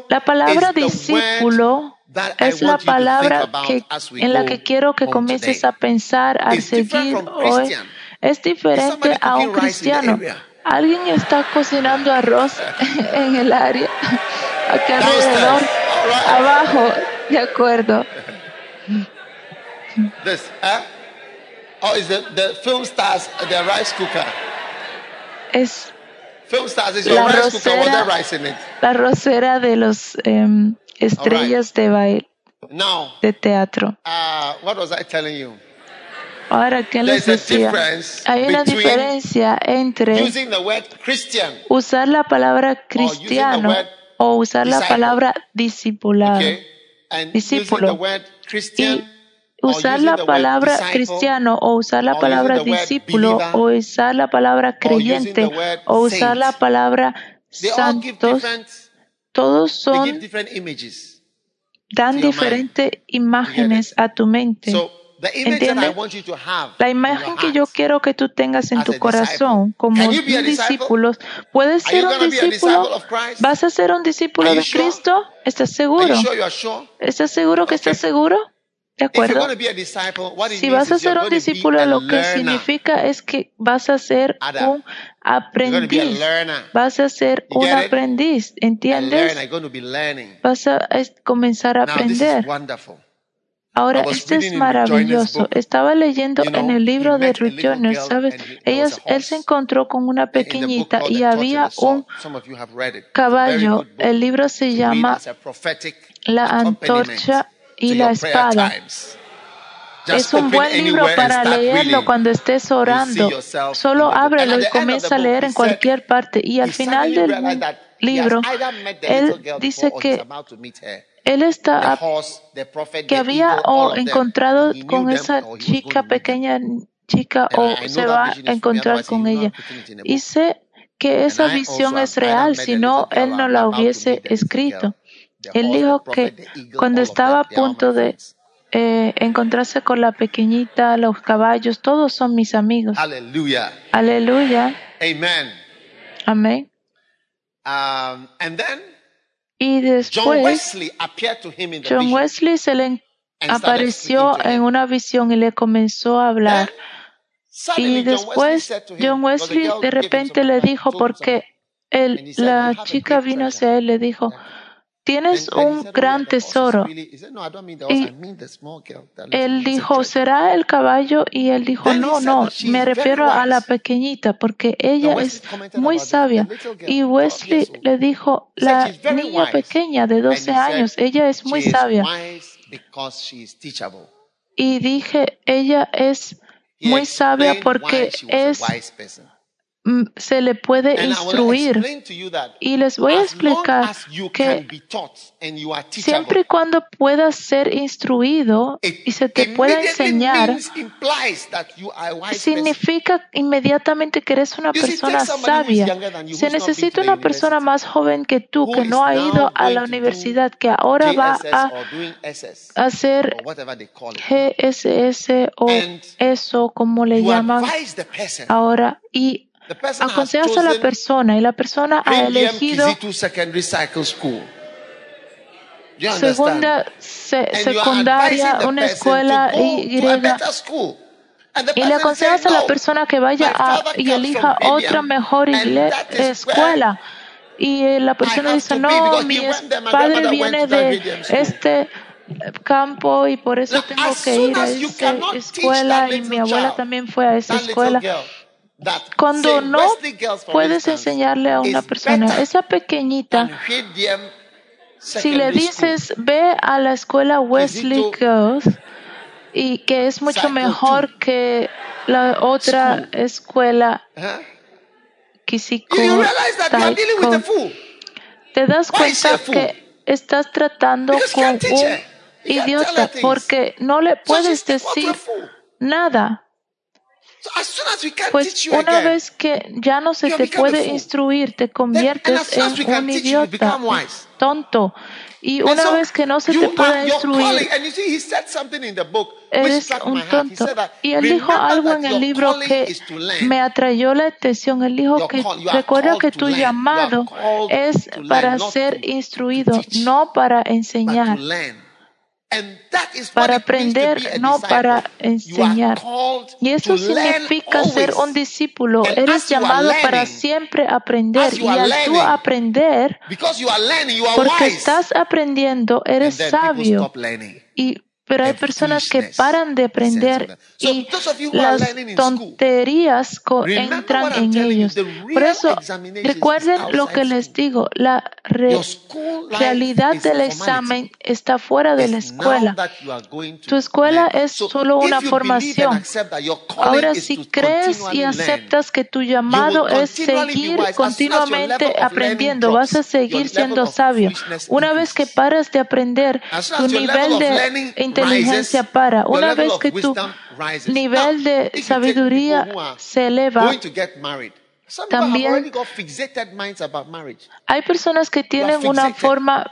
la palabra discípulo es la palabra que, en la que quiero que comiences a pensar, a seguir hoy. Es diferente a un cristiano. Alguien está cocinando arroz en el área, aquí alrededor, abajo, de acuerdo. Oh, is the, the film stars, the rice cooker. Es rice in it. La rosera de los um, estrellas de baile, de teatro. Uh, what was I telling you? Ahora, ¿qué les decía? Hay una diferencia entre usar la palabra cristiano o usar la palabra discipulado. discípulo. Y usar la palabra cristiano o usar la palabra discípulo o usar la palabra creyente o usar la palabra santos, todos son dan diferentes imágenes a tu mente. ¿Entiendes? La imagen que yo quiero que tú tengas en tu corazón como un discípulo, ¿puedes ser un discípulo? ¿Vas a ser un discípulo de Cristo? ¿Estás seguro? ¿Estás seguro que estás seguro? ¿De acuerdo? Si vas a ser un discípulo, lo que significa es que vas a ser un aprendiz. Vas a ser un aprendiz, ¿entiendes? Vas a comenzar a aprender. Ahora, esto es maravilloso. Estaba leyendo en el libro de Ruth Jones, ¿sabes? él se encontró con una pequeñita y había un caballo. El libro se llama La antorcha y la espada. Es un buen libro para leerlo cuando estés orando. Solo ábrelo y comienza a leer en cualquier parte. Y al final del libro, él dice que él está que había o encontrado con esa chica pequeña chica o se va a encontrar con ella. Y sé que esa visión es real, si no, él no la hubiese escrito. Él dijo que cuando estaba a punto de eh, encontrarse con la pequeñita, los caballos, todos son mis amigos. Aleluya. Aleluya. Amén. Um, y después, John Wesley se le apareció en una visión y le comenzó a hablar. Y después John Wesley de repente le dijo, porque él, la chica vino hacia él, le dijo, tienes un gran tesoro. Y él dijo, ¿será el caballo? Y él dijo, no, no, me refiero a la pequeñita porque ella es muy sabia. Y Wesley le dijo, la niña pequeña de 12 años, ella es muy sabia. Y dije, ella es muy sabia porque es se le puede instruir. Y les voy a explicar que siempre y cuando puedas ser instruido y se te pueda enseñar, significa inmediatamente que eres una persona sabia. Se necesita una persona más joven que tú, que no ha ido a la universidad, que ahora va a hacer GSS o eso, como le llaman ahora, y aconsejas a la persona y la persona ha elegido segunda secundaria, una escuela y, y le aconsejas a la persona que vaya y elija otra mejor escuela. Y la persona dice, no, mi padre viene de este campo y por eso tengo que ir a esa escuela y mi abuela también fue a esa escuela. Cuando no puedes enseñarle a una persona, esa pequeñita, si le dices, ve a la escuela Wesley Girls, y que es mucho mejor que la otra escuela, te das cuenta que estás tratando con un idiota porque no le puedes decir nada. Pues una vez que ya no se te puede instruir, te conviertes en un idiota, tonto. Y una vez que no se te puede instruir, eres un tonto. Y él dijo algo en el libro que me atrayó la atención. Él dijo que recuerda que tu llamado es para ser instruido, no para enseñar para aprender, no para enseñar. Y eso significa ser un discípulo. Eres llamado para siempre aprender. Y al tú aprender, porque estás aprendiendo, eres sabio. Y pero hay personas que paran de aprender y las tonterías entran en ellos. Por eso, recuerden lo que les digo, la realidad del examen está fuera de la escuela. Tu escuela es solo una formación. Ahora, si crees y aceptas que tu llamado es seguir continuamente aprendiendo, vas a seguir siendo sabio. Una vez que paras de aprender, tu nivel de inteligencia para. Una vez que tu nivel de sabiduría se eleva, también hay personas que tienen una forma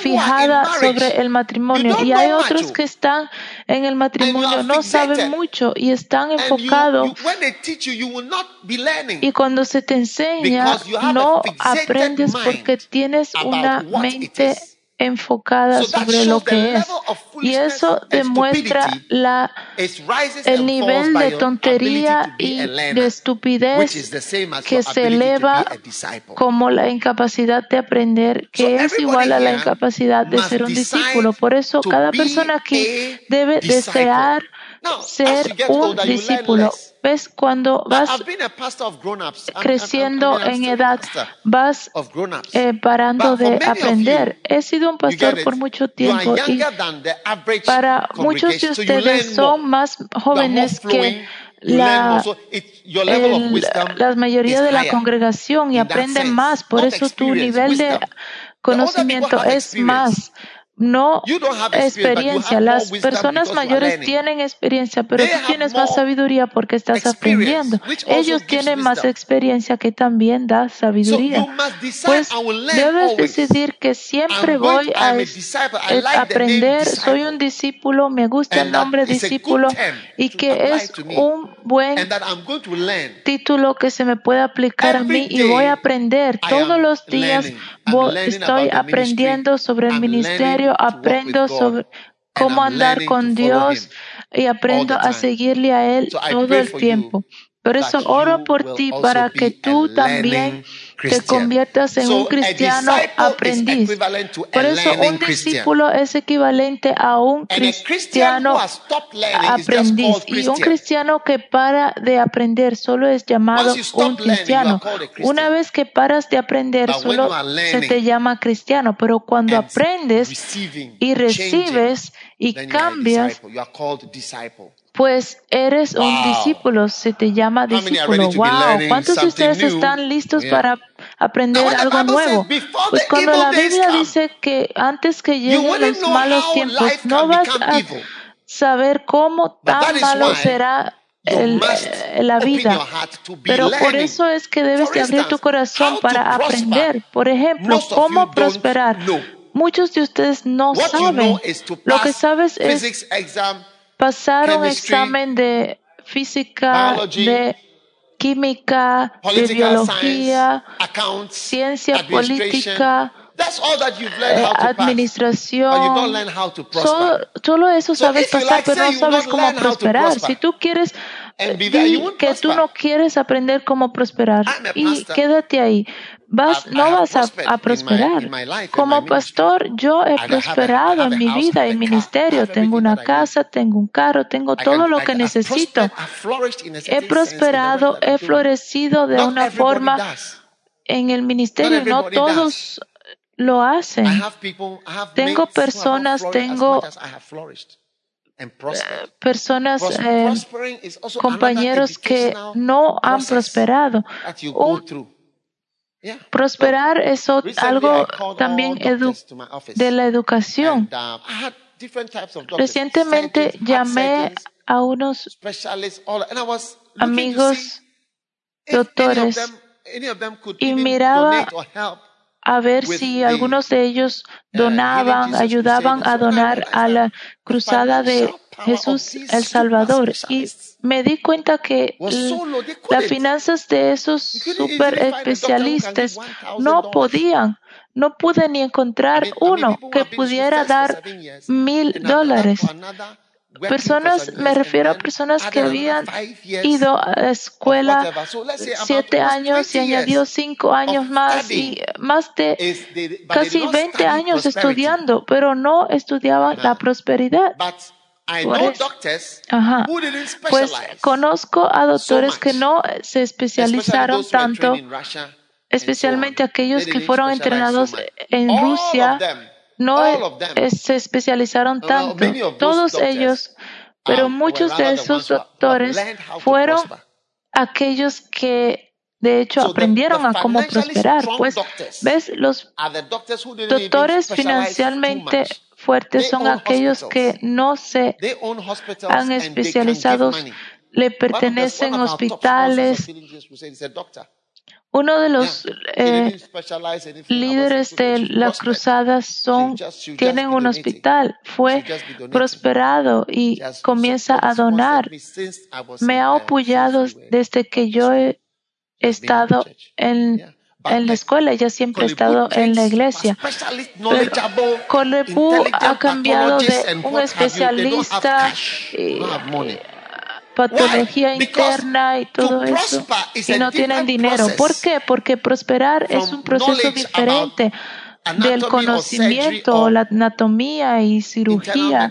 fijada sobre el matrimonio y hay otros que están en el matrimonio, no saben mucho y están enfocados y cuando se te enseña no aprendes porque tienes una mente enfocada sobre lo que es. Y eso demuestra la, el nivel de tontería y de estupidez que se eleva como la incapacidad de aprender, que es igual a la incapacidad de ser un discípulo. Por eso cada persona que debe desear ser un discípulo. ¿Ves? Cuando vas creciendo en edad, vas eh, parando de aprender. He sido un pastor por mucho tiempo y para muchos de ustedes son más jóvenes que la, la mayoría de la congregación y aprenden más. Por eso tu nivel de conocimiento es más no experiencia. Las personas mayores tienen experiencia, pero tú tienes más sabiduría porque estás aprendiendo. Ellos tienen más experiencia que también da sabiduría. Pues debes decidir que siempre voy a aprender, soy un discípulo, me gusta el nombre discípulo y que es un buen título que se me puede aplicar a mí y voy a aprender todos los días. Estoy aprendiendo sobre el ministerio aprendo sobre cómo andar con Dios y aprendo a seguirle a Él todo el tiempo. Por eso oro por ti para que tú también te conviertas en un cristiano aprendiz. Por eso un discípulo es equivalente a un cristiano aprendiz. Y un cristiano que para de aprender solo es llamado un cristiano. Una vez que paras de aprender, solo se te llama cristiano. Pero cuando aprendes y recibes y cambias, pues eres un discípulo, se te llama discípulo. Wow, ¿cuántos de ustedes están listos para aprender algo nuevo? Pues cuando la Biblia dice que antes que lleguen los malos tiempos, no vas a saber cómo tan malo será el, eh, la vida. Pero por eso es que debes de abrir tu corazón para aprender. Por ejemplo, cómo prosperar. Muchos de ustedes no saben. Lo que sabes es pasar un examen de física, de química, de biología, ciencia política, eh, administración. Solo, eso sabes pasar, pero no sabes cómo prosperar. Si tú quieres que tú no quieres aprender cómo prosperar y quédate ahí vas, no vas a, prosperar. Como pastor, yo he prosperado en mi vida y ministerio. Tengo una casa, tengo un carro, tengo todo lo que necesito. He prosperado, he florecido de una forma en el ministerio. No todos lo hacen. Tengo personas, tengo personas, eh, compañeros que no han prosperado. Prosperar es algo también de la educación. Uh, Recientemente llamé a unos amigos doctores y miraba a ver si algunos de ellos uh, donaban, ayudaban a donar a la cruzada de Jesús el Salvador. Y me di cuenta que las finanzas de esos super especialistas no podían, no pude ni encontrar uno que pudiera dar mil dólares. Personas, me refiero a personas que habían ido a escuela siete años y añadió cinco años más y más de casi 20 años estudiando, pero no estudiaban la prosperidad. Ajá. Pues conozco a doctores que no se especializaron tanto, especialmente aquellos que fueron entrenados en Rusia no se especializaron tanto. Todos ellos, pero muchos de esos doctores fueron aquellos que de hecho aprendieron a cómo prosperar. Pues, ves, los doctores financieramente fuertes son aquellos que no se han especializado, le pertenecen hospitales, uno de los eh, líderes de la cruzada son, tienen un hospital, fue prosperado y comienza a donar. Me ha apoyado desde que yo he estado en, en la escuela, ya siempre he estado en la iglesia. Pero ha cambiado de un especialista patología interna y todo eso y no tienen dinero. ¿Por qué? Porque prosperar es un proceso diferente del conocimiento, la anatomía y cirugía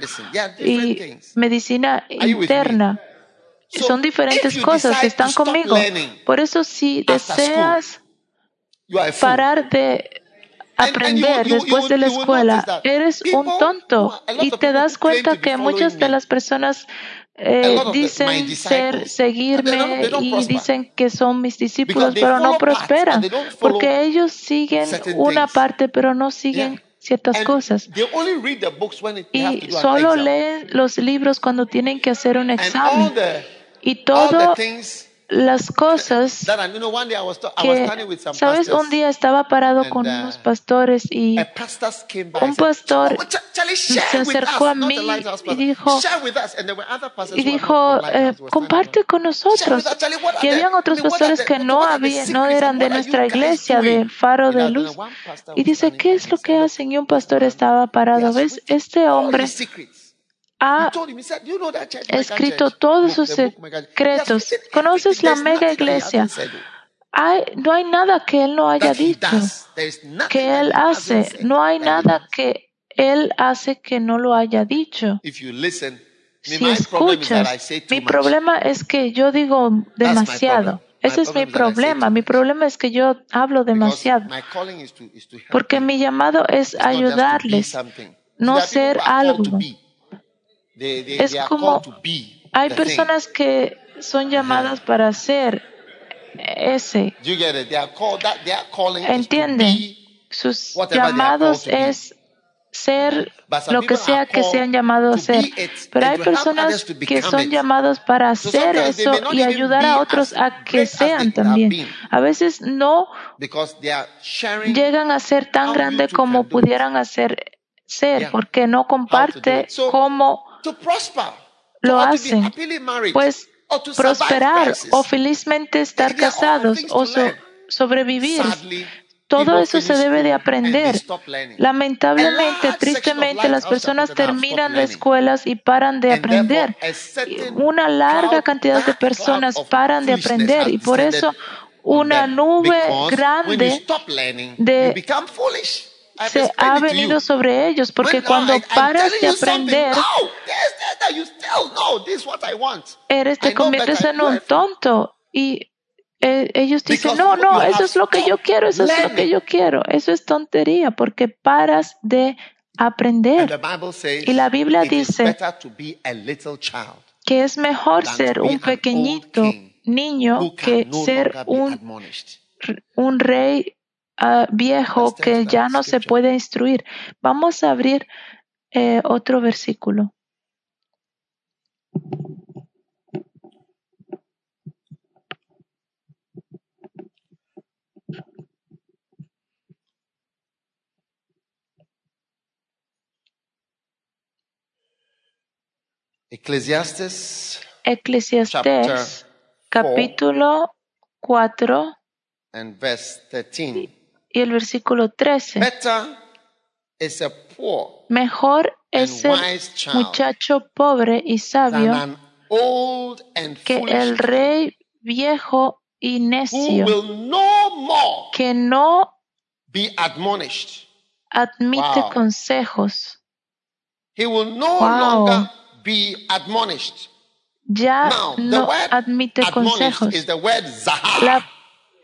y medicina interna. Son diferentes cosas, están conmigo. Por eso si deseas parar de aprender después de la escuela, eres un tonto. y te das cuenta que muchas de las personas eh, dicen ser, seguirme y dicen que son mis discípulos, pero no prosperan, porque ellos siguen una parte, pero no siguen ciertas cosas. Y solo leen los libros cuando tienen que hacer un examen. Y todo las cosas que, sabes, un día estaba parado con unos uh, pastores y un pastor se acercó a mí y dijo, y dijo eh, comparte con nosotros. Y habían otros pastores que no habían, no eran de nuestra iglesia, de Faro de Luz. Y dice, ¿qué es lo que hacen? Y un pastor estaba parado. ¿Ves? Este hombre ha escrito todos sus secretos. ¿Conoces la mega iglesia? no hay nada que él no haya dicho, que él hace. No hay nada que él hace que no lo haya dicho. Si escuchas, mi problema es que yo digo demasiado. Ese es mi problema. Mi problema es que yo hablo demasiado. Porque mi llamado es ayudarles, no ser algo es como hay personas que son llamadas para ser ese. Entienden, sus llamados es ser lo que sea que sean llamados a ser. Pero hay personas que son llamados para hacer eso y ayudar a otros a que sean también. A veces no llegan a ser tan grandes como pudieran hacer ser, porque no comparte cómo lo hacen, pues prosperar o felizmente estar casados o sobrevivir. Todo eso se debe de aprender. Lamentablemente, tristemente, las personas terminan de escuelas y paran de aprender. Una larga cantidad de personas paran de aprender y por eso una nube grande de se ha venido sobre ellos, porque cuando paras de aprender, eres, te conviertes en un tonto y eh, ellos dicen, no, no, eso es lo que yo quiero, eso es lo que yo quiero. Eso es tontería, porque paras de aprender. Y la Biblia dice que es mejor ser un pequeñito niño que ser un, un rey viejo que ya no se puede instruir. Vamos a abrir eh, otro versículo. Eclesiastes, Eclesiastes capítulo 4 and verse 13 y el versículo 13. Mejor es el muchacho pobre y sabio que el rey viejo y necio que no admite consejos. Wow. Ya no admite consejos. La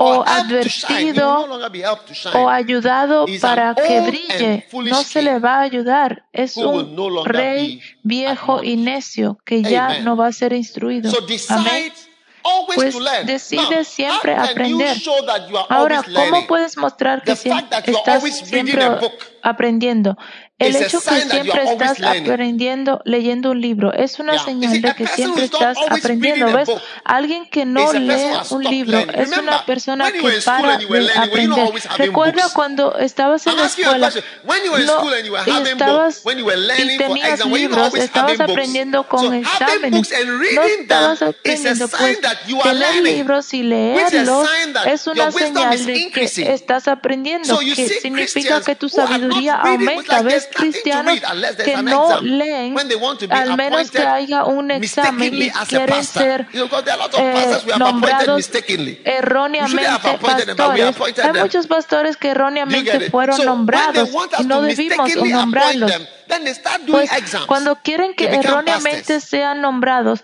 o advertido o ayudado para que brille. No se le va a ayudar. Es un rey viejo y necio que ya no va a ser instruido. Amén pues decide siempre aprender. Ahora, ¿cómo puedes mostrar que estás siempre aprendiendo? El hecho que siempre estás aprendiendo leyendo un libro es una señal de que siempre estás aprendiendo. ¿Ves? Alguien que no lee un libro es una persona que para de aprender. Recuerda cuando estabas en la escuela y estabas y tenías libros, estabas aprendiendo con exámenes. No estabas aprendiendo, pues tener libros y leerlos es una señal de que estás aprendiendo, que significa que tu sabiduría aumenta. ¿Ves? Cristianos que no leen, al menos que haya un examen y quieren ser eh, nombrados erróneamente pastores. Hay muchos pastores que erróneamente fueron nombrados y no debimos nombrarlos. Pues cuando quieren que erróneamente sean nombrados,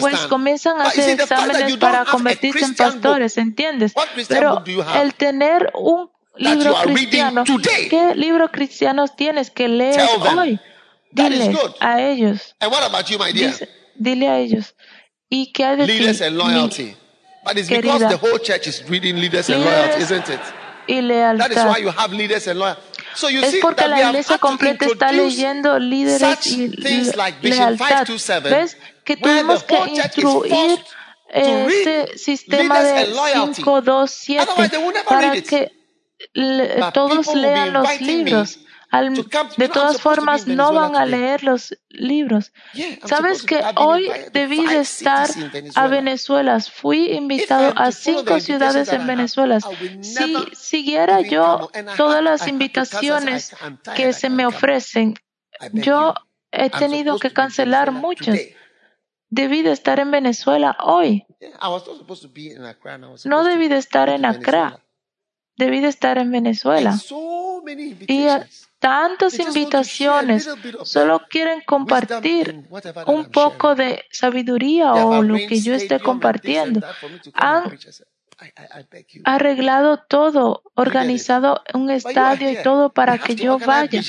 pues comienzan a hacer exámenes para convertirse en pastores, ¿entiendes? Pero el tener un libro cristiano. ¿Qué libro cristianos tienes que leer hoy? Dile a ellos. dile a ellos. ¿Y qué hay de Leaders and loyalty. But it's because the whole church is reading leaders and loyalty, isn't it? Y lealtad. That is why you have leaders and loyalty. So you es porque la iglesia completa está leyendo líderes y lealtad. ¿Ves? Que tuvimos que instruir este sistema de 527 para que todos lean los libros. de todas formas, no van a leer los libros. ¿Sabes que hoy debí de estar a Venezuela? Fui invitado a cinco ciudades en Venezuela. Si siguiera yo todas las invitaciones que se me ofrecen, yo he tenido que cancelar muchas. Debí de estar en Venezuela hoy. No debí de estar en Accra debí de estar en Venezuela. Y tantas invitaciones solo quieren compartir un poco de sabiduría o lo que yo esté compartiendo. Han arreglado todo, organizado un estadio y todo para que yo vaya.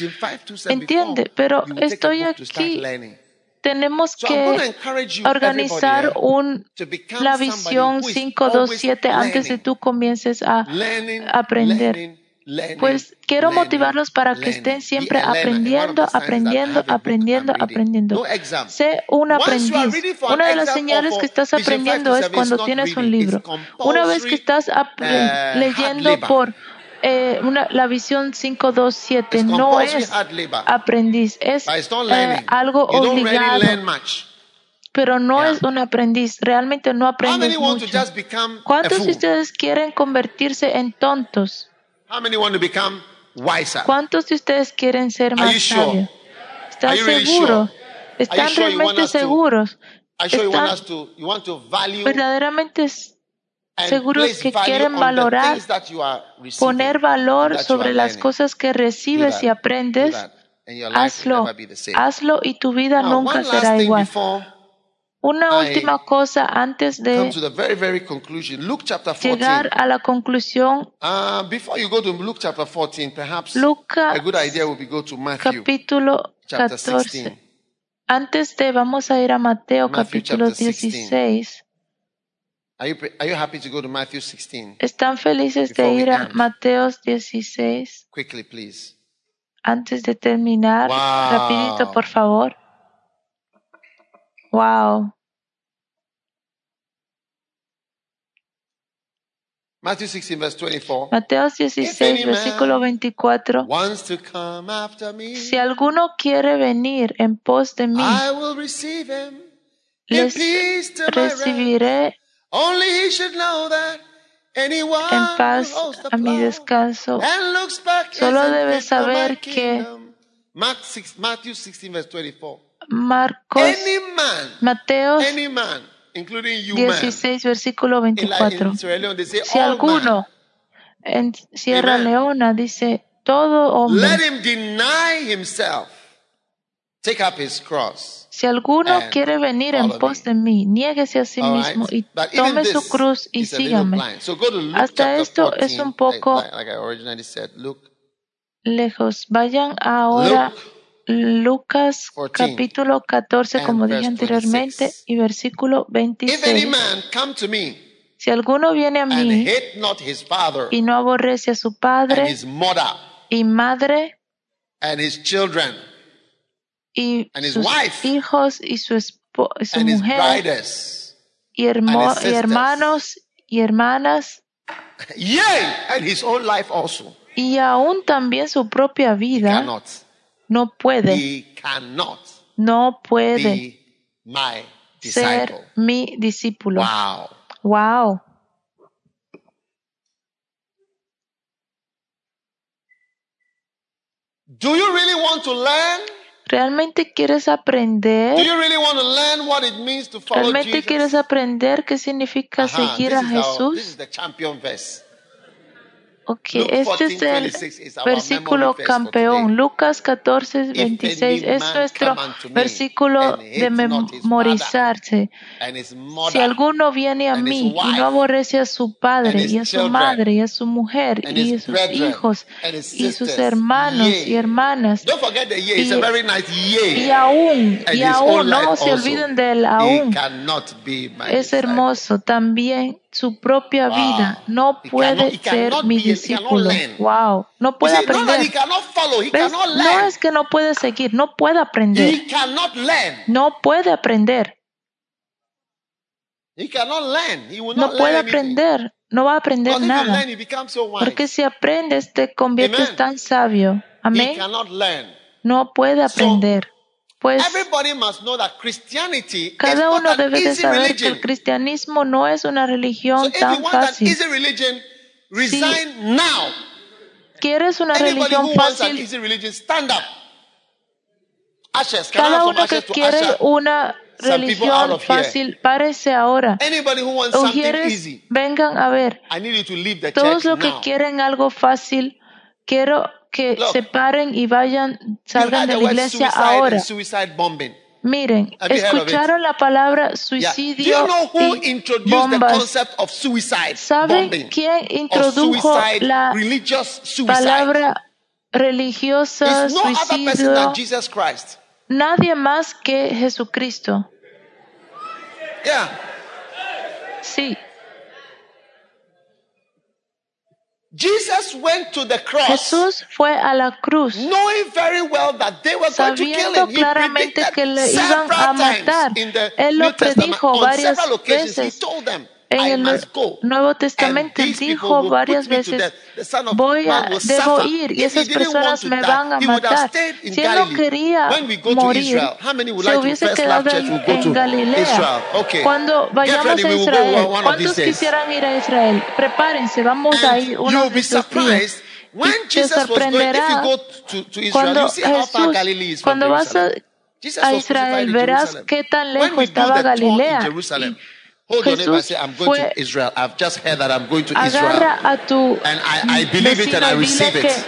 Entiende, pero estoy aquí tenemos que organizar un, la visión 527 antes de tú comiences a aprender. Pues quiero motivarlos para que estén siempre aprendiendo, aprendiendo, aprendiendo, aprendiendo. Sé un aprendiz. Una de las señales que estás aprendiendo es cuando tienes un libro. Una vez que estás uh, leyendo por eh, una, la visión 527 no es aprendiz, es eh, algo obligado. Pero no es un aprendiz, realmente no aprendes mucho. ¿Cuántos de ustedes quieren convertirse en tontos? ¿Cuántos de ustedes quieren ser más sabios? ¿Están seguros? ¿Están realmente seguros? ¿Están verdaderamente seguros que quieren valorar, poner valor sobre las cosas que recibes y aprendes, hazlo, hazlo y tu vida nunca será igual. Una última cosa antes de llegar a la conclusión. Lucas capítulo 14. Antes de, vamos a ir a Mateo capítulo 16. ¿Están felices de ir a Mateo 16? Quickly, please. Antes de terminar, wow. rapidito, por favor. Wow. Matthew 16, verse 24. Mateo 16, versículo 24. Si alguno quiere venir en pos de mí, les recibiré en paz a mi descanso. Solo debe saber que Marcos, Mateo 16, versículo 24. Si alguno en Sierra Leona dice, todo hombre, si alguno quiere venir en pos de mí, niéguese a sí mismo y tome su cruz y sígame. Hasta esto es un poco lejos. Vayan ahora Lucas capítulo 14, como dije anteriormente, y versículo 26. Si alguno viene a mí y no aborrece a su padre y madre y sus hijos y su, mujer y, hermanos y hermanas y aún también su propia vida no puede, no puede ser mi discípulo. Wow. Wow. Do you really want to learn? ¿Realmente quieres aprender? ¿Realmente quieres aprender qué significa seguir a Jesús? this is the champion verse. Ok, este es 14, el 26 is our versículo campeón. Lucas 14, 26 any es nuestro versículo de memorizarse. Si alguno viene a mí y no aborrece a su padre y a su madre y a su mujer y a sus hijos y sus hermanos y hermanas Y- y aún, y aún, no se olviden del aún. Es hermoso también su propia Wow. vida. No He puede cannot- ser mi be- discípulo. Wow. No puede see, he aprender. No es que no puede seguir, no puede aprender. No puede aprender. No puede aprender. No va a aprender nada. Porque si aprendes te conviertes Amen. tan sabio. Amén. No puede aprender. Pues Everybody must know that Christianity is cada uno debe de saber que religion. el cristianismo no es una religión tan fácil. easy religion, resign now. ¿Quieres una religión fácil? easy religion, stand up. Ashes, can I Cada uno que quiere una religión fácil, párese ahora. Ujieres, easy, vengan a ver. Todos los que quieren algo fácil, quiero que Look, se paren y vayan, salgan de la iglesia ahora. Miren, escucharon la palabra Yeah. Suicidio you know who y introduced the bombas. concept of suicide ¿Saben bombing? quién introdujo suicide, la religious suicide? palabra religiosa, no suicidio? than Jesus Christ. Nadie más que Jesucristo. Yeah. Sí, Jesus went to the cross Jesús fue a la cruz knowing very well that they were going to kill sabiendo claramente que le iban several a times matar. in the Él New lo Testament. predijo varias several occasions, he veces told them, en el. Nuevo Testamento. Dijo varias veces, voy a, debo ir y esas personas me van a matar. Si él no quería morir, se hubiese quedado en, Galilea. Cuando vayamos a Israel, ¿cuántos quisieran ir a Israel? Prepárense, vamos a ir uno de estos días. Y te Jesus was going. If you sorprenderá go to, to Israel, cuando you see how far Jesús, Galilee is from cuando vas a, a Israel, verás qué tan lejos estaba Galilea. Y hold your neighbor say, I'm going to Israel. I've just heard that I'm going to Israel. And I, I believe it and I receive it.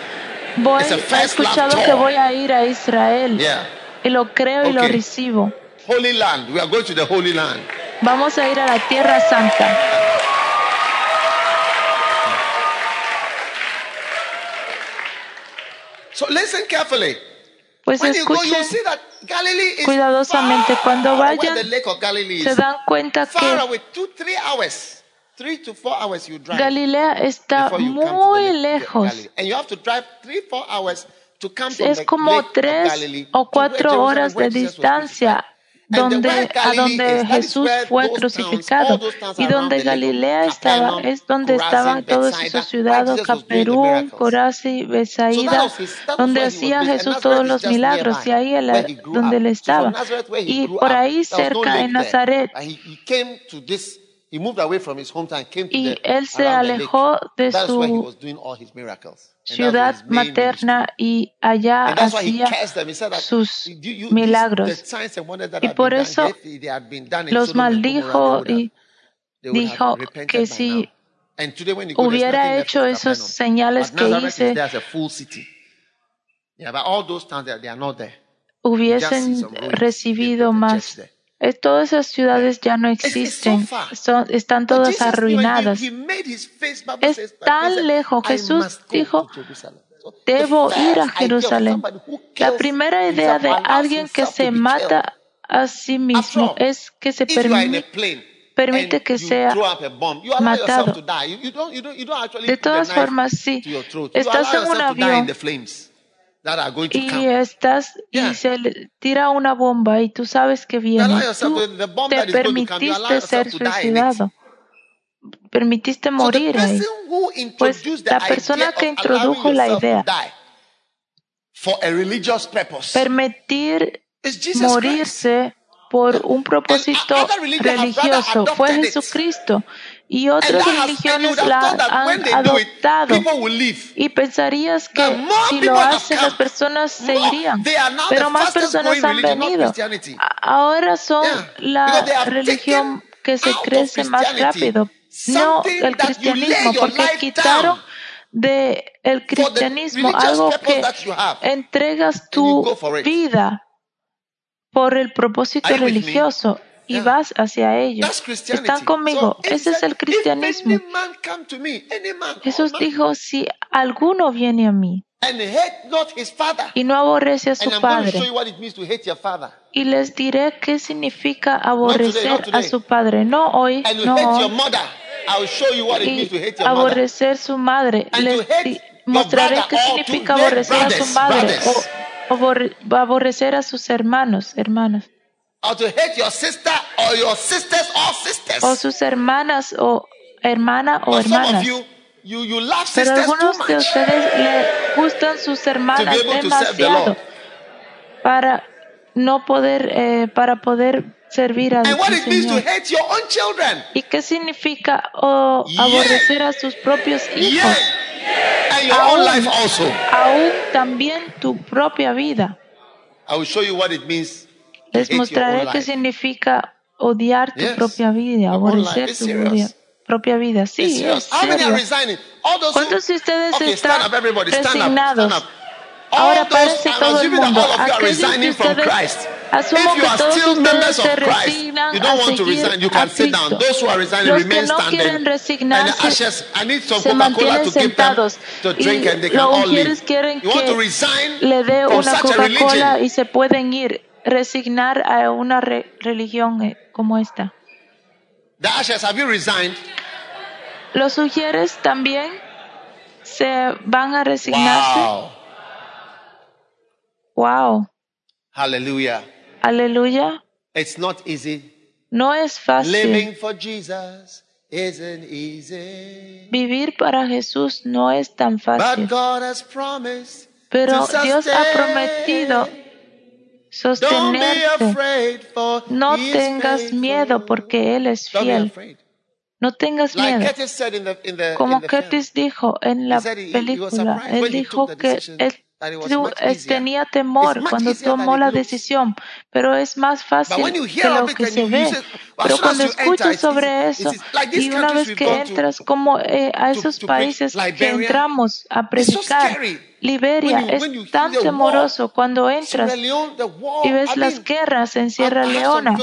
voy, It's a he first love escuchado tour. que voy a ir a Israel Yeah. y lo creo y lo Okay. recibo. Holy land. We are going to the Holy Land. Vamos a ir a la Tierra Santa. So listen carefully. Pues When you go, you'll see that cuidadosamente. Cuando vayan, se dan cuenta que away, two, three hours, three to four hours you drive. Galilea está muy lejos. Galilee. And you have to drive three, four hours to come from Es como tres o cuatro horas de distancia. Donde, a donde Jesús fue crucificado y donde Galilea estaba, es donde estaban todas esas ciudades, Caperún, Corasi, Besaída, donde hacía Jesús todos los milagros y ahí él, donde él estaba. Y por ahí cerca en Nazaret, y él se alejó de su ciudad materna y allá hacía sus milagros. Y por eso los maldijo y dijo que si hubiera hecho esos señales que hice, hubiesen recibido más. Todas esas ciudades ya no existen, están todas arruinadas. Es tan lejos. Jesús dijo, debo ir a Jerusalén. La primera idea de alguien que se mata a sí mismo es que se permite, que sea matado. De todas formas, sí, estás en un avión y estás y se tira una bomba y tú sabes que viene. Tú te permitiste ser suicidado. Permitiste morir ahí. Pues la persona que introdujo la idea. permitir morirse por un propósito religioso. fue Jesucristo y otras religiones la han adoptado. y pensarías que si lo hacen las personas se irían, pero más personas han venido. Ahora son la religión que se crece más rápido, no el cristianismo, porque quitaron de el cristianismo algo que entregas tu vida por el propósito religioso y vas hacia ellos. Están conmigo. Ese es el cristianismo. Jesús dijo, si alguno viene a mí y no aborrece a su padre, y les diré qué significa aborrecer a su padre. No hoy, no hoy. Y aborrecer su madre. Les mostraré qué significa aborrecer a su madre o aborrecer a sus hermanos, hermanas o sus hermanas o hermana o hermanas. Pero algunos de ustedes le gustan sus hermanas demasiado para no poder, eh, para poder servir a Dios. ¿Y qué significa aborrecer a sus propios hijos? Aún, también tu propia vida. I will show you what it means les mostraré qué significa odiar tu propia vida, aborrecer tu propia vida. Sí, es serio. ¿Cuántos de ustedes están resignados? Ahora parece todo el mundo. Aquellos de ustedes Asumo que todos ustedes se resignan a seguir a Cristo. Los que no quieren resignarse se mantienen sentados. y los ujieres quieren que le dé una Coca-Cola y se pueden ir resignar a una religión eh, como esta. Los sugieres también se van a resignarse. Wow. Aleluya. Aleluya. It's not easy. No es fácil. Living for Jesus isn't easy. Vivir para Jesús no es tan fácil. Pero Dios ha prometido sostenerte. No tengas miedo porque Él es fiel. No tengas miedo. Como Curtis dijo en la película, él dijo que él tenía temor cuando tomó la decisión, pero es más fácil que lo que se ve. Pero cuando escuchas sobre eso y una vez que entras como eh, a esos países que entramos a predicar, Liberia es tan temoroso cuando entras y ves las guerras en Sierra Leona.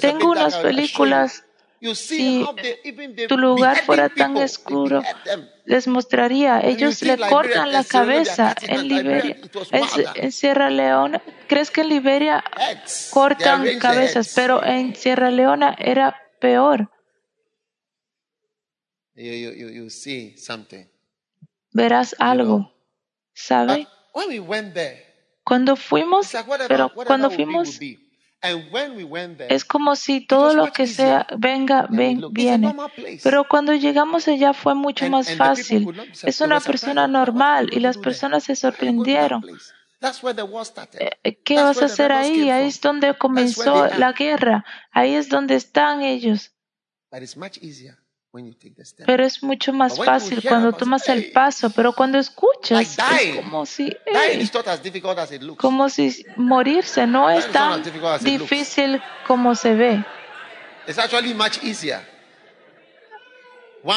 Tengo unas películas si tu lugar fuera tan oscuro, les mostraría. Ellos le cortan la cabeza en Liberia. En Sierra Leona, ¿crees que en Liberia cortan cabezas? Pero en Sierra Leona era peor. Verás algo. ¿Sabe? Cuando fuimos, pero cuando fuimos Es como si todo lo que sea venga, ven, viene. Pero cuando llegamos allá fue mucho más fácil. Es una persona normal y las personas se sorprendieron. Eh, ¿Qué vas a hacer ahí? Ahí es donde comenzó la guerra. Ahí es donde están ellos. Pero es mucho más fácil cuando tomas el paso, pero cuando escuchas es como si, como si morirse no es tan difícil como se ve.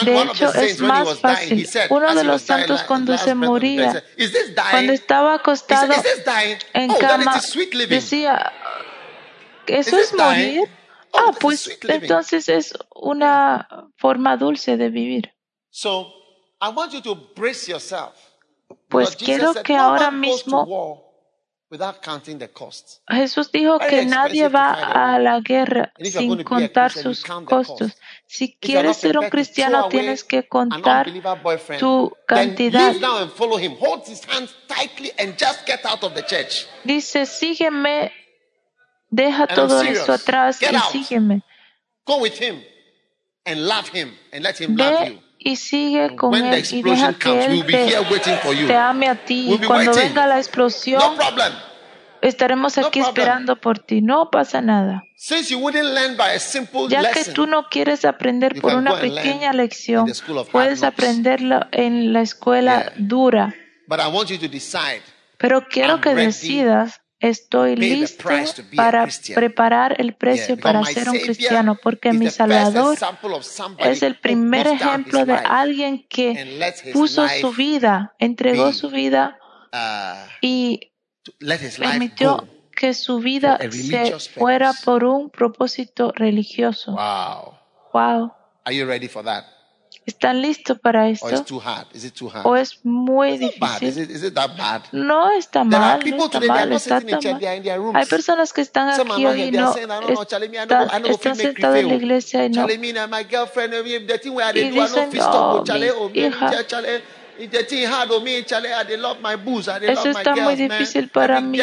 De hecho, es más fácil. Uno de los santos cuando se moría, cuando estaba acostado en oh, cama, decía, ¿eso es morir? Ah, pues entonces es una forma dulce de vivir. Pues quiero que ahora mismo Jesús dijo que nadie va a la guerra sin contar sus costos. Si quieres ser un cristiano, tienes que contar tu cantidad. Dice, sígueme Deja todo eso atrás y sígueme. Ve y sigue con él y deja que él te, ame a ti. Y cuando venga la explosión, estaremos aquí esperando por ti. No pasa nada. Ya que tú no quieres aprender por una pequeña lección, puedes aprenderlo en la escuela dura. Pero quiero que decidas Estoy listo para preparar el precio para ser un cristiano, porque mi Salvador es el primer ejemplo de alguien que puso su vida, entregó su vida uh, y permitió que su vida se fuera por un propósito religioso. Wow. Wow. ¿Están listos para esto? ¿O es muy difícil? No está mal, no está mal, está mal. Hay personas que están aquí hoy y no están, están sentados en la iglesia y no. Y dicen, oh, mi hija, eso está muy difícil para mí.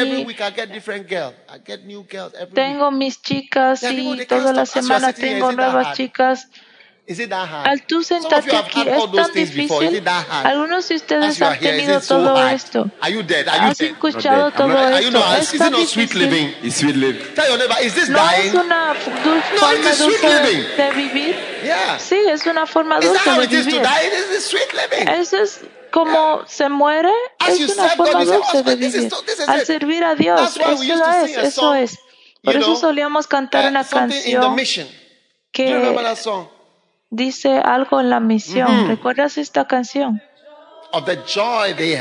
Tengo mis chicas y todas las semanas tengo nuevas chicas. Al tú sentarte aquí es tan difícil. Algunos de ustedes han tenido todo esto. ¿Has escuchado todo esto? Es tan difícil. ¿No es una forma dulce de vivir? Sí, es una forma dulce de vivir. Eso es como se muere, es una forma dulce de vivir. Al servir a Dios, eso es, eso es. Por eso solíamos cantar uh, una canción que dice algo en la misión. ¿Recuerdas esta canción? Of the joy they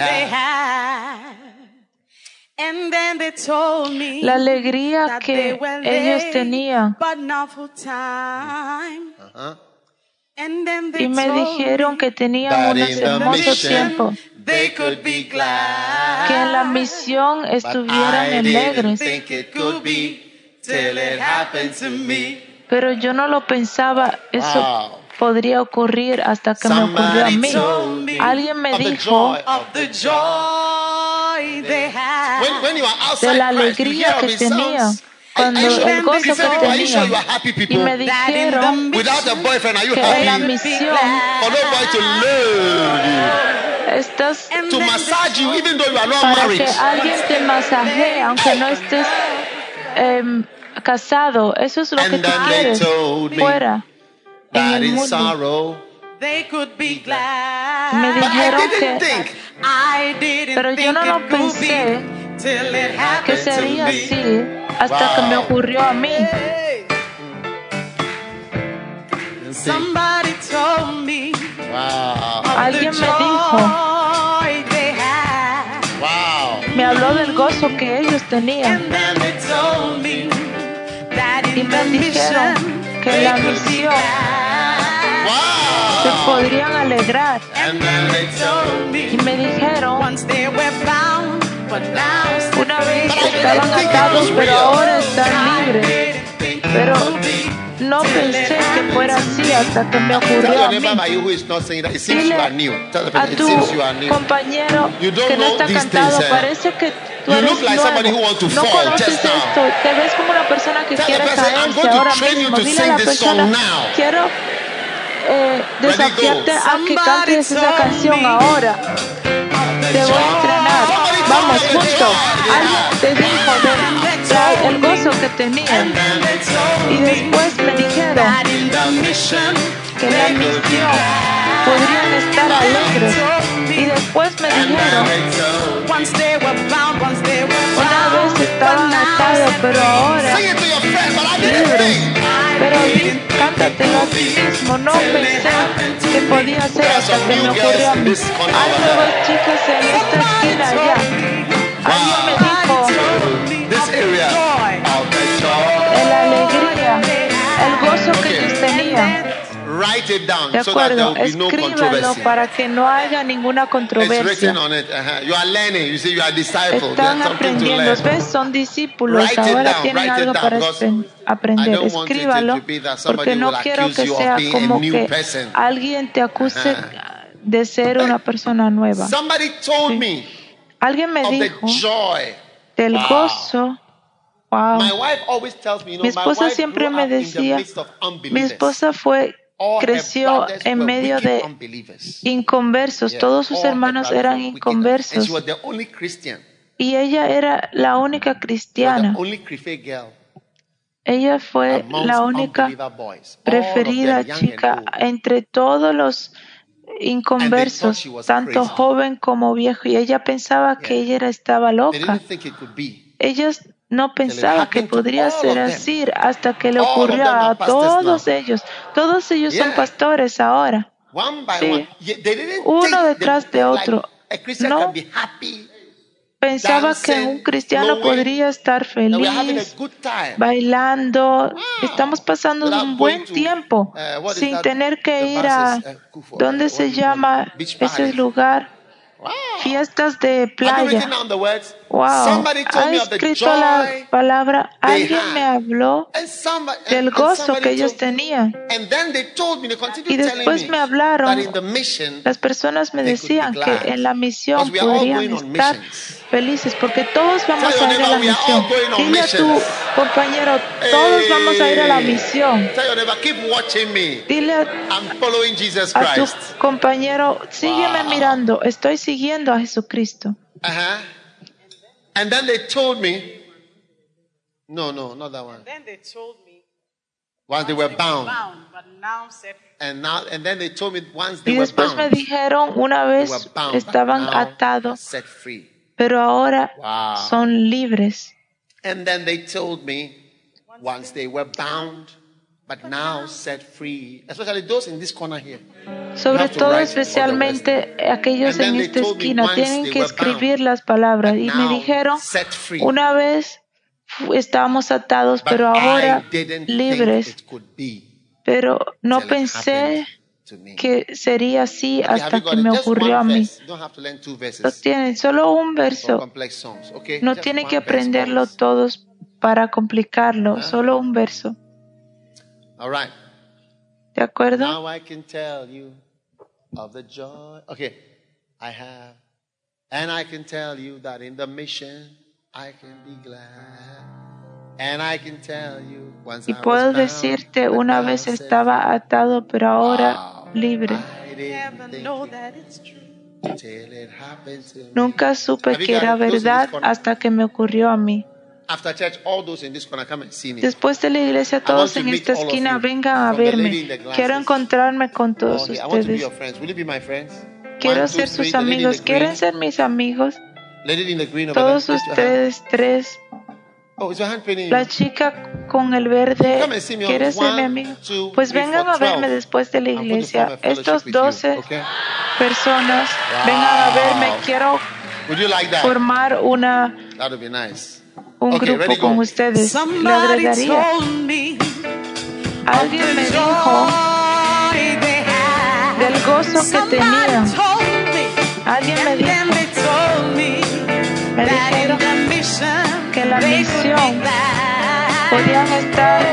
La alegría que ellos tenían. Y me dijeron que tenían un hermoso tiempo. Que en la misión estuvieran alegres pero yo no lo pensaba, eso podría ocurrir hasta que me ocurrió a mí. Alguien me dijo de la alegría que tenía cuando el gozo que tenía. y me dijeron que en la misión estás para que alguien te masajee aunque no estés eh, casado. Eso es lo que tú quieres fuera en el mundo. Me dijeron que, pero yo no lo pensé que sería así hasta que me ocurrió a mí. Alguien me dijo, me habló del gozo que ellos tenían y me dijeron que la misión se podrían alegrar. Y me dijeron, una vez estaban atados, pero ahora están libres. Pero no pensé que fuera así hasta que me ocurrió a mí. Dile a tu compañero que no está cantado, parece que tú eres nuevo. No conoces esto. Te ves como una persona que quiere caerse ahora mismo. Dile a la persona, quiero eh, desafiarte a que cantes esa canción ahora. Te voy a entrenar. Vamos, justo. Alguien te dijo de, el gozo que tenía. Y después me dijeron que la misión podrían estar alegres. Y después me dijeron, una vez estaban atados, pero ahora libres. Pero cántatelo a ti mismo, no pensé que podía ser hasta que me ocurrió a mí. Hay nuevas chicas en esta esquina allá. Alguien me dijo, la alegría, el gozo que ellos tenían. De acuerdo, escríbanlo para que no haya ninguna controversia. Están aprendiendo, ¿ves? Son discípulos, ahora tienen algo para aprender. Escríbalo porque no quiero que sea como que alguien te acuse de ser una persona nueva. Alguien me dijo del gozo. Wow. Mi esposa siempre me decía, mi esposa fue creció en medio de inconversos. Todos sus hermanos eran inconversos. Y ella era la única cristiana. Ella fue la única preferida chica entre todos los inconversos, tanto joven como viejo. Y ella pensaba que ella estaba loca. Ellos no pensaba que podría ser así hasta que le ocurrió a todos ellos. Todos ellos son pastores ahora. Sí. Uno detrás de otro. No pensaba que un cristiano podría estar feliz, bailando. Estamos pasando un buen tiempo uh, sin tener que ir a, uh, ¿dónde se llama ese lugar? Fiestas de playa. Wow. Ha escrito la palabra. Alguien me habló del gozo que ellos tenían. Y después me hablaron. Las personas me decían que en la misión podrían estar felices porque todos vamos a ir a la misión. Dile a tu compañero, todos vamos a ir a la misión. Dile a, a tu compañero, sígueme mirando, estoy siguiendo a Jesucristo. Uh-huh. And then they told me, no, no, not that one. Then they told me, once they were bound. bound but now set And, now, and then they told me once they y were después me dijeron una vez bound, estaban atados, set free. Pero ahora Wow. son libres. And then they told me once they were bound, but now set free. Especially those in this corner here. Sobre todo especialmente aquellos en esta esquina tienen que escribir las palabras y me dijeron set free. una vez estábamos atados But pero ahora libres it could be pero no pensé. Que sería así hasta que me ocurrió a mí Lo tienen solo un verso no tienen que aprenderlo todos para complicarlo solo un verso. ¿de acuerdo? Now I can tell you of the joy. Okay, I have. And I can tell you that in the mission I can be glad. And I can tell you once Y puedo decirte, una vez estaba atado, pero ahora. Libre. Nunca supe que era verdad hasta que me ocurrió a mí. Después de la iglesia, todos to en esta esquina vengan a verme. Quiero encontrarme con todos ustedes. Quiero ser sus amigos. ¿Quieren ser mis amigos? Todos ustedes tres. La you? chica con el verde. ¿Quiere ser mi amigo? Pues vengan a verme 12. después de la iglesia. Estos with you, 12 okay? personas vengan a verme. Quiero Would you like that? formar una, un grupo con ustedes. Le Somebody agregaría. told me Alguien me dijo joy they had. del gozo que tenían. Alguien me dijo me dijeron que la glad. podían estar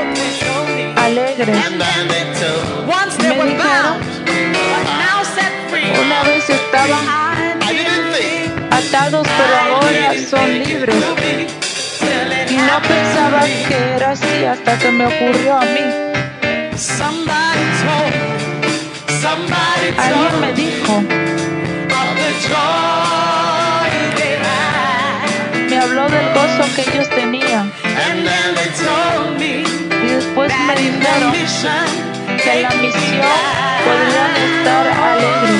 alegres. Me dijeron, una vez estaban atados, pero ahora son libres. Y no pensaba que era así hasta que me ocurrió a mí. Alguien me dijo, habló del gozo que ellos tenían. Y después me dijeron que la misión podrían estar alegres.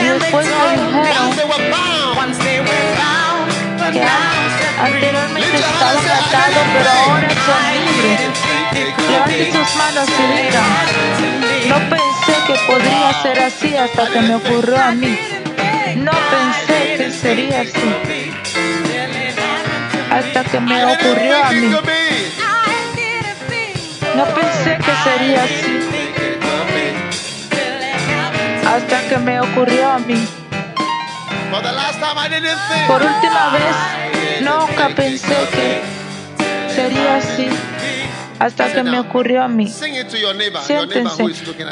Y después me dijeron que anteriormente estaban atados, pero ahora son libres. Levanten sus manos y digan, no pensé que podría ser así hasta que me ocurrió a mí. No pensé sería así hasta que me ocurrió a mí. No pensé que sería así hasta que me ocurrió a mí. Por última vez, nunca pensé que sería así hasta que me ocurrió a mí. Siéntense,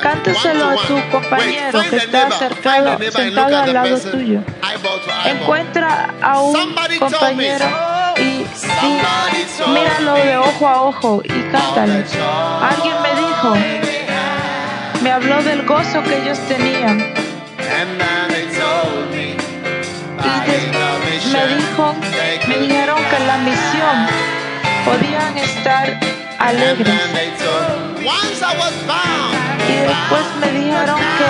cánteselo a tu compañero que está acercado- sentado al lado tuyo. Encuentra a un compañero y told míralo de ojo a ojo y cántale. Alguien me dijo, me habló del gozo que ellos tenían. Y me dijo, me dijeron que la misión podían estar Bound, y después me dijeron que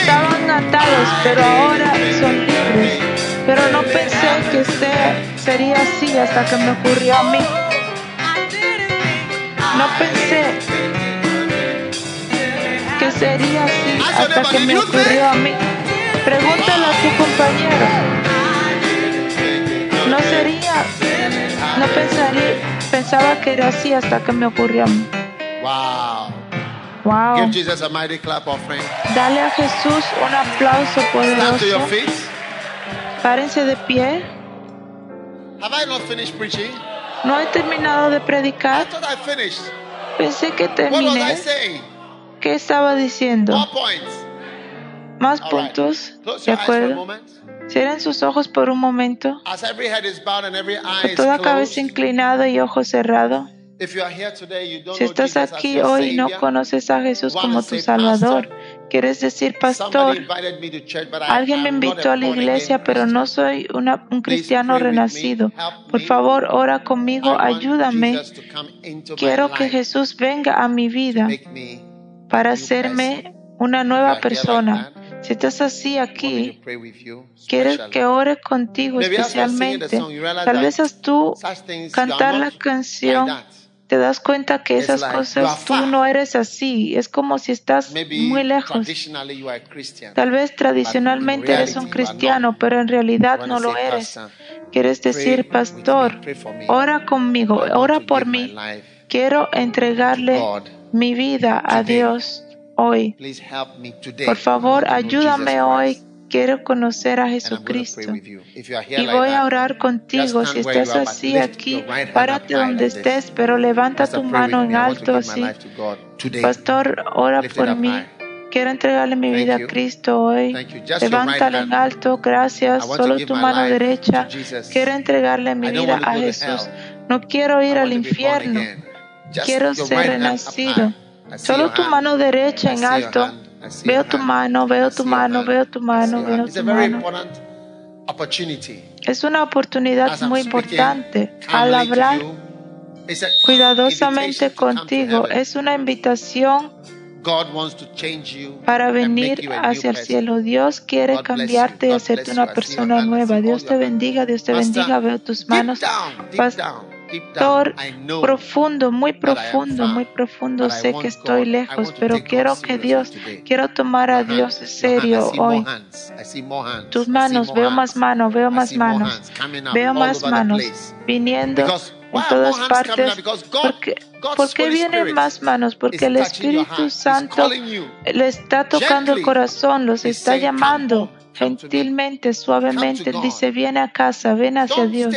estaban atados, pero ahora son libres. Pero no pensé que sea- sería así hasta que me ocurrió a mí. No pensé que sería así hasta que me ocurrió a mí. Pregúntale a tu compañero. No sería, no pensaría, pensaba que era así hasta que me ocurrió. Wow. Wow. Give Jesus a mighty clap offering. Dale a Jesús un aplauso Stand to your poderoso. feet. Párense de pie. Have I not finished preaching? No he terminado de I predicar. thought I finished. Pensé que What was I terminé. saying? ¿Qué estaba diciendo? More points. Más All right. puntos. Close ¿De your eyes for a acuerdo? moment. Cierren sus ojos por un momento. Con toda cabeza inclinada y you don't Si estás aquí hoy y no conoces a Jesús como tu Salvador, quieres decir, pastor, alguien me invitó a la iglesia, pero no soy una- un cristiano renacido. Por favor, ora conmigo, ayúdame. Quiero que Jesús venga a mi vida para hacerme una nueva persona. Si estás así aquí, quieres que ore contigo especialmente. Tal vez as tú cantar la canción, te das cuenta que esas cosas tú no eres así. Es como si estás muy lejos. Tal vez tradicionalmente eres un cristiano, pero en realidad no lo eres. Quieres decir, pastor, ora conmigo, ora por mí. Quiero entregarle mi vida a Dios hoy. Por favor, ayúdame hoy. Quiero conocer a Jesucristo. Y voy a orar contigo. Si estás así aquí, párate donde estés, pero levanta tu mano en alto así. Pastor, ora por mí. Quiero entregarle mi vida a Cristo hoy. Levántala en alto. Gracias. Solo tu mano derecha. Quiero entregarle mi vida a Jesús. No quiero ir al infierno. Quiero ser renacido. Solo tu mano derecha en alto. Veo tu mano, veo tu mano, veo tu mano, veo tu mano. Es una oportunidad muy importante. Al hablar cuidadosamente contigo, es una invitación para venir hacia el cielo. Dios quiere cambiarte y hacerte una persona nueva. Dios te bendiga, Dios te bendiga. Veo tus manos. Pastor, profundo, muy profundo, muy profundo. Sé que estoy lejos, pero quiero que Dios, quiero tomar a Dios en serio hoy. Tus manos, veo más manos, veo más manos, veo más manos viniendo en todas partes. Porque, ¿Por qué vienen más manos? Porque el Espíritu Santo le está tocando el corazón, los está llamando gentilmente, suavemente. Dice, viene a casa, ven hacia Dios.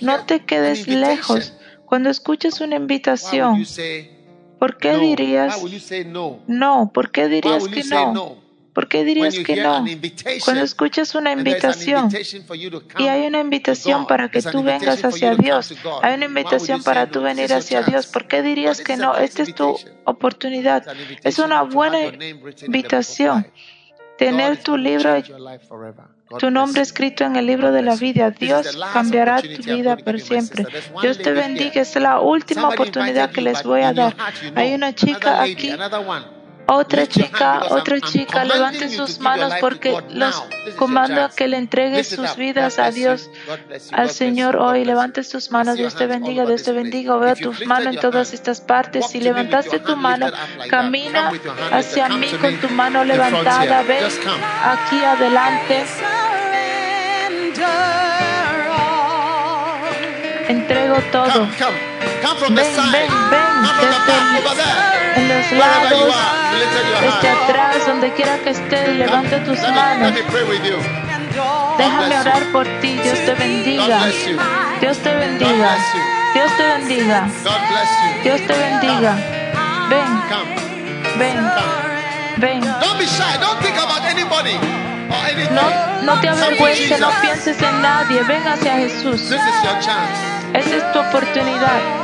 No te quedes lejos. Cuando escuchas una invitación, ¿por qué dirías no? ¿Por qué dirías que no? ¿Por qué dirías que no? Cuando escuchas una invitación y hay una invitación para que tú vengas hacia Dios, hay una invitación para tú venir hacia. Dios. ¿Por qué dirías que no? Esta es tu oportunidad. Es una buena invitación. Tener tu libro, tu nombre escrito en el libro de la vida. Dios cambiará tu vida por siempre. Dios te bendiga. Es la última oportunidad que les voy a dar. Hay una chica aquí. Otra chica, otra chica, levante you to sus give your manos porque God los comando a que le entregue Lift it sus up. vidas a. Dios, God bless you. al God bless Señor hoy. bless you. Levante sus manos, see your Dios te all bendiga, Dios te bendiga. Veo lifted manos en your todas hand, estas partes. Si to me with levantaste your tu hand mano, camina Come with your hand lifted. hacia mí con tu mano levantada. here. Ven aquí adelante. Entrego todo. Come, come. Come from the Ven, side. ven, ven, desde. En los Wherever you lados, desde atrás, donde quiera que estés, Come. levanta tus manos. Déjame orar por ti. Dios te bendiga. Dios te bendiga. Dios te bendiga. Dios te bendiga. Ven, ven, ven. No, no te avergüences, no pienses en nadie. Ven hacia Jesús. Esa es tu oportunidad.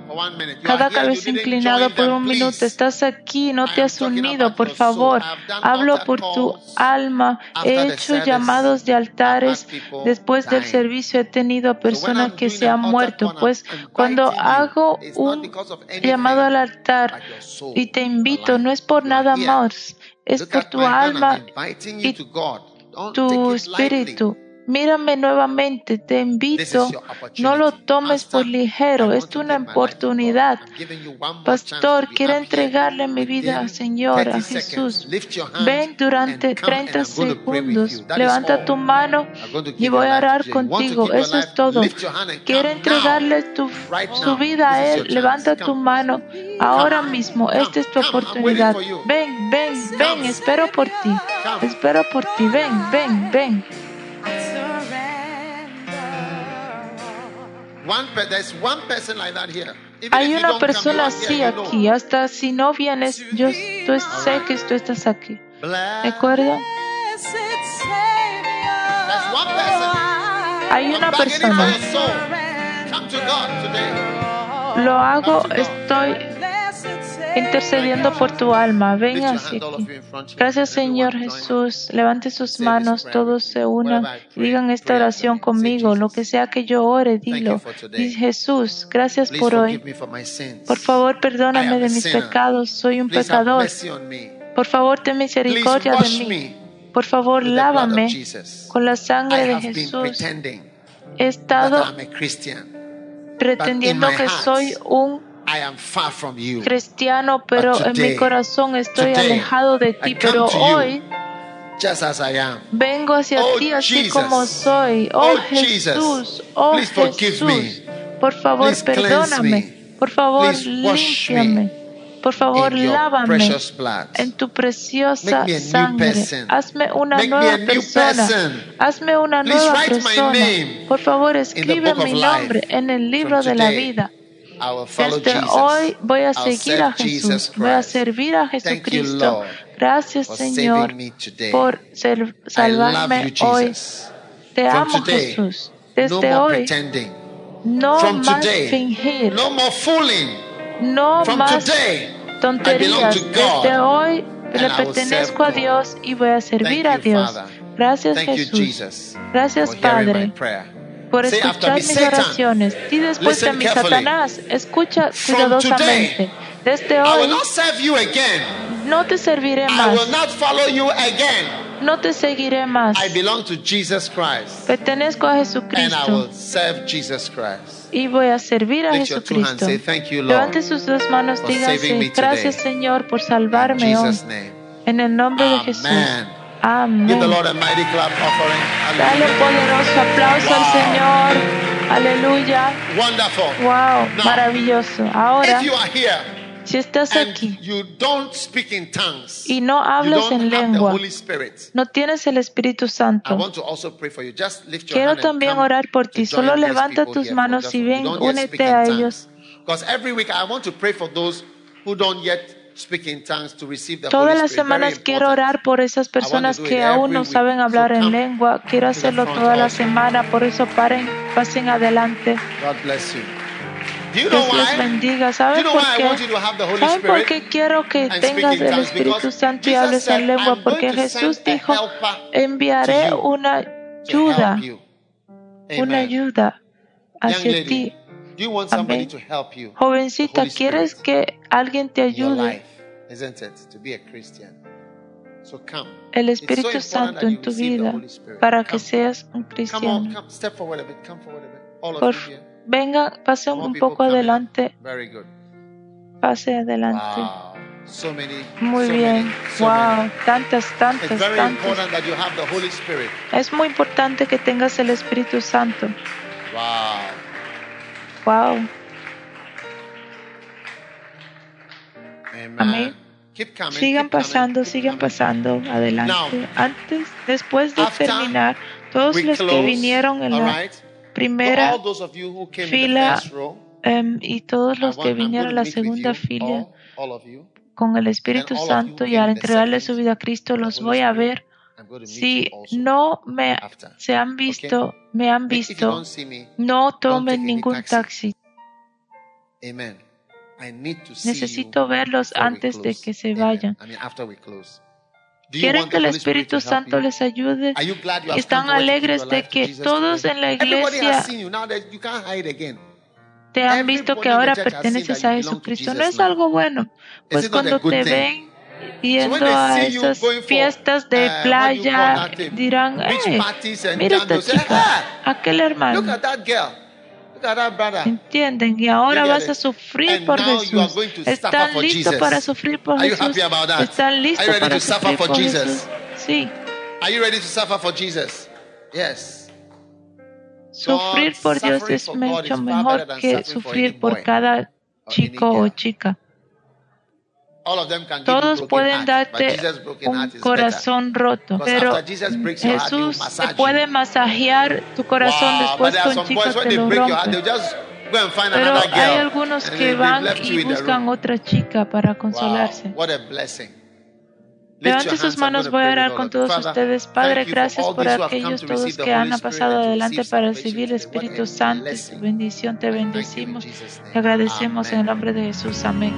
Cada cabeza inclinada por un minuto. Estás aquí, no te has unido, por favor. Hablo por tu alma. He hecho llamados de altares. Después del servicio he tenido a personas que se an han muerto. Pues cuando hago un llamado al altar y te invito, no es por nada más. Es por tu alma y tu espíritu. Mírame nuevamente, te invito. No lo tomes por ligero, es una oportunidad. Pastor, quiero entregarle mi vida, Within Señor, a 30 seconds, Jesús. Ven durante and come and 30 I'm going to pray with segundos, levanta tu mano y voy a orar contigo. Eso es todo. Quiero entregarle tu, vida a Él. Levanta tu mano ahora mismo. Esta es tu oportunidad. Ven, ven, ven. Espero por ti. Espero por ti. Ven, ven, ven. Hay una persona así aquí. Hasta si no vienes, yo tú sé que tú estás aquí. ¿De acuerdo? There's one person. Hay una persona. Lo hago, estoy intercediendo por tu alma. Ven Lift your hacia hand, all aquí. of you in front here. Gracias Señor. Jesús. Levante sus manos, todos se unan y digan esta oración conmigo. Lo que sea que yo ore, dilo. for today. Di, Jesús, gracias por hoy. Por favor, perdóname am de mis pecados. Soy un pecador. Por favor, ten misericordia de mí. Por favor, lávame con la sangre de Jesús. He estado pretendiendo que soy un I am far from you. cristiano, pero en mi today, corazón estoy today, alejado de ti. Pero hoy Just as I am. vengo hacia Oh, ti así Jesus. como soy. Oh, Oh. Jesús, oh Please forgive Jesús, me. por favor Please perdóname. me. Por favor límpiame. Por favor lávame en tu preciosa sangre. Hazme una Make nueva persona. person. Hazme una Please nueva write my persona. name Por favor, escribe mi nombre en el libro de la today, vida. Desde hoy voy a seguir a Jesús, voy a servir a Jesucristo. Gracias, Señor, por salvarme hoy. Te amo, Jesús. no Desde hoy, no From más today, fingir, no more fooling. no From más today, tonterías. I God, Desde hoy le pertenezco a. Dios y voy a servir Thank a Dios. Gracias, Thank you, Jesús. Jesus, Gracias, Padre. Por escuchar mis oraciones. Y después de mi. Satanás, escucha cuidadosamente. Desde hoy no te serviré más. No te seguiré más. I belong to Jesus Christ, Pertenezco a and I Jesucristo will serve Jesus Christ. y voy a servir a. Jesucristo. Say, Thank you, Lord. Levante sus dos manos, today. gracias Señor por salvarme hoy. En el nombre de Jesús. Amen. Give the Amén. Lord a mighty clap offering. Dale poderoso aplauso al Señor. Aleluya. Wonderful. Wow, Now, maravilloso. Ahora, If you are here si estás aquí you don't speak in tongues, y no hablas en lengua, Holy Spirit. no tienes el Espíritu I Santo, want to also pray for you. Just lift your quiero también orar por ti. Solo levanta tus manos y ven, únete a ellos. Because every week I want to pray for those who don't yet Todas las semanas quiero orar por esas personas que aún no saben hablar en lengua. Quiero hacerlo toda la semana, por eso paren, pasen adelante. God bless you. Do you know Dios les why? bendiga. Do ¿Saben you know por why I want you qué? to have the Holy ¿Saben por Spirit? qué quiero que tengas el? Espíritu Santo y hables en lengua? "I'm Porque Jesús dijo, enviaré una ayuda, una ayuda hacia ti. do you want somebody Amén. to help you? Jovencita, ¿quieres que alguien te ayude? life, isn't it? To be a Christian. So come. El Espíritu Santo en tu vida para que seas un cristiano. come, step forward a bit, come forward a bit. All of Por venga, pase un poco adelante, pase adelante. Muy bien. Wow, tantas, tantas, tantas. important that you have the Holy Spirit. Es muy importante que tengas el Espíritu Santo. Wow. Wow. Amén. Sigan pasando, sigan pasando adelante. Antes, después de terminar, todos los que vinieron en la primera fila em, y todos los que vinieron en la segunda fila con el Espíritu Santo y al entregarle su vida a Cristo, los voy a ver. Si no me se han visto, me han visto, no tomen ningún taxi. taxi. Necesito verlos antes de que se vayan. ¿Quieren que el Espíritu Santo les ayude? ¿Están alegres de que todos en la iglesia te han visto que ahora perteneces a Jesucristo? ¿No es algo bueno? Pues cuando te ven yendo a esas fiestas de uh, playa, dirán, eh, mira esta chica, "Ah, aquel hermano. ¿Entienden? Y ahora vas a sufrir por Jesús. ¿Están listos para sufrir por Jesús? ¿Están listos ready para to suffer sufrir for por Jesus? Jesús? Sí. Are you ready to suffer for Jesus? Yes. Sufrir por Dios es mucho mejor que sufrir por cada chico o chica. Todos pueden darte un corazón roto, pero Jesús te puede masajear tu corazón después con some chica boys when que lo break your heart, they'll rompe. just go and find Pero hay algunos que van y buscan otra chica para consolarse. what a blessing. Lift Levante your sus manos, voy a orar con todos ustedes. Padre, gracias por aquellos to todos que han pasado adelante para recibir el Espíritu Santo. bendición te bendecimos. Te agradecemos en el nombre de Jesús. Amén.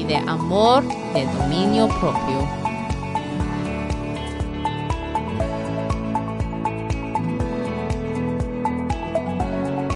y de amor, de dominio propio.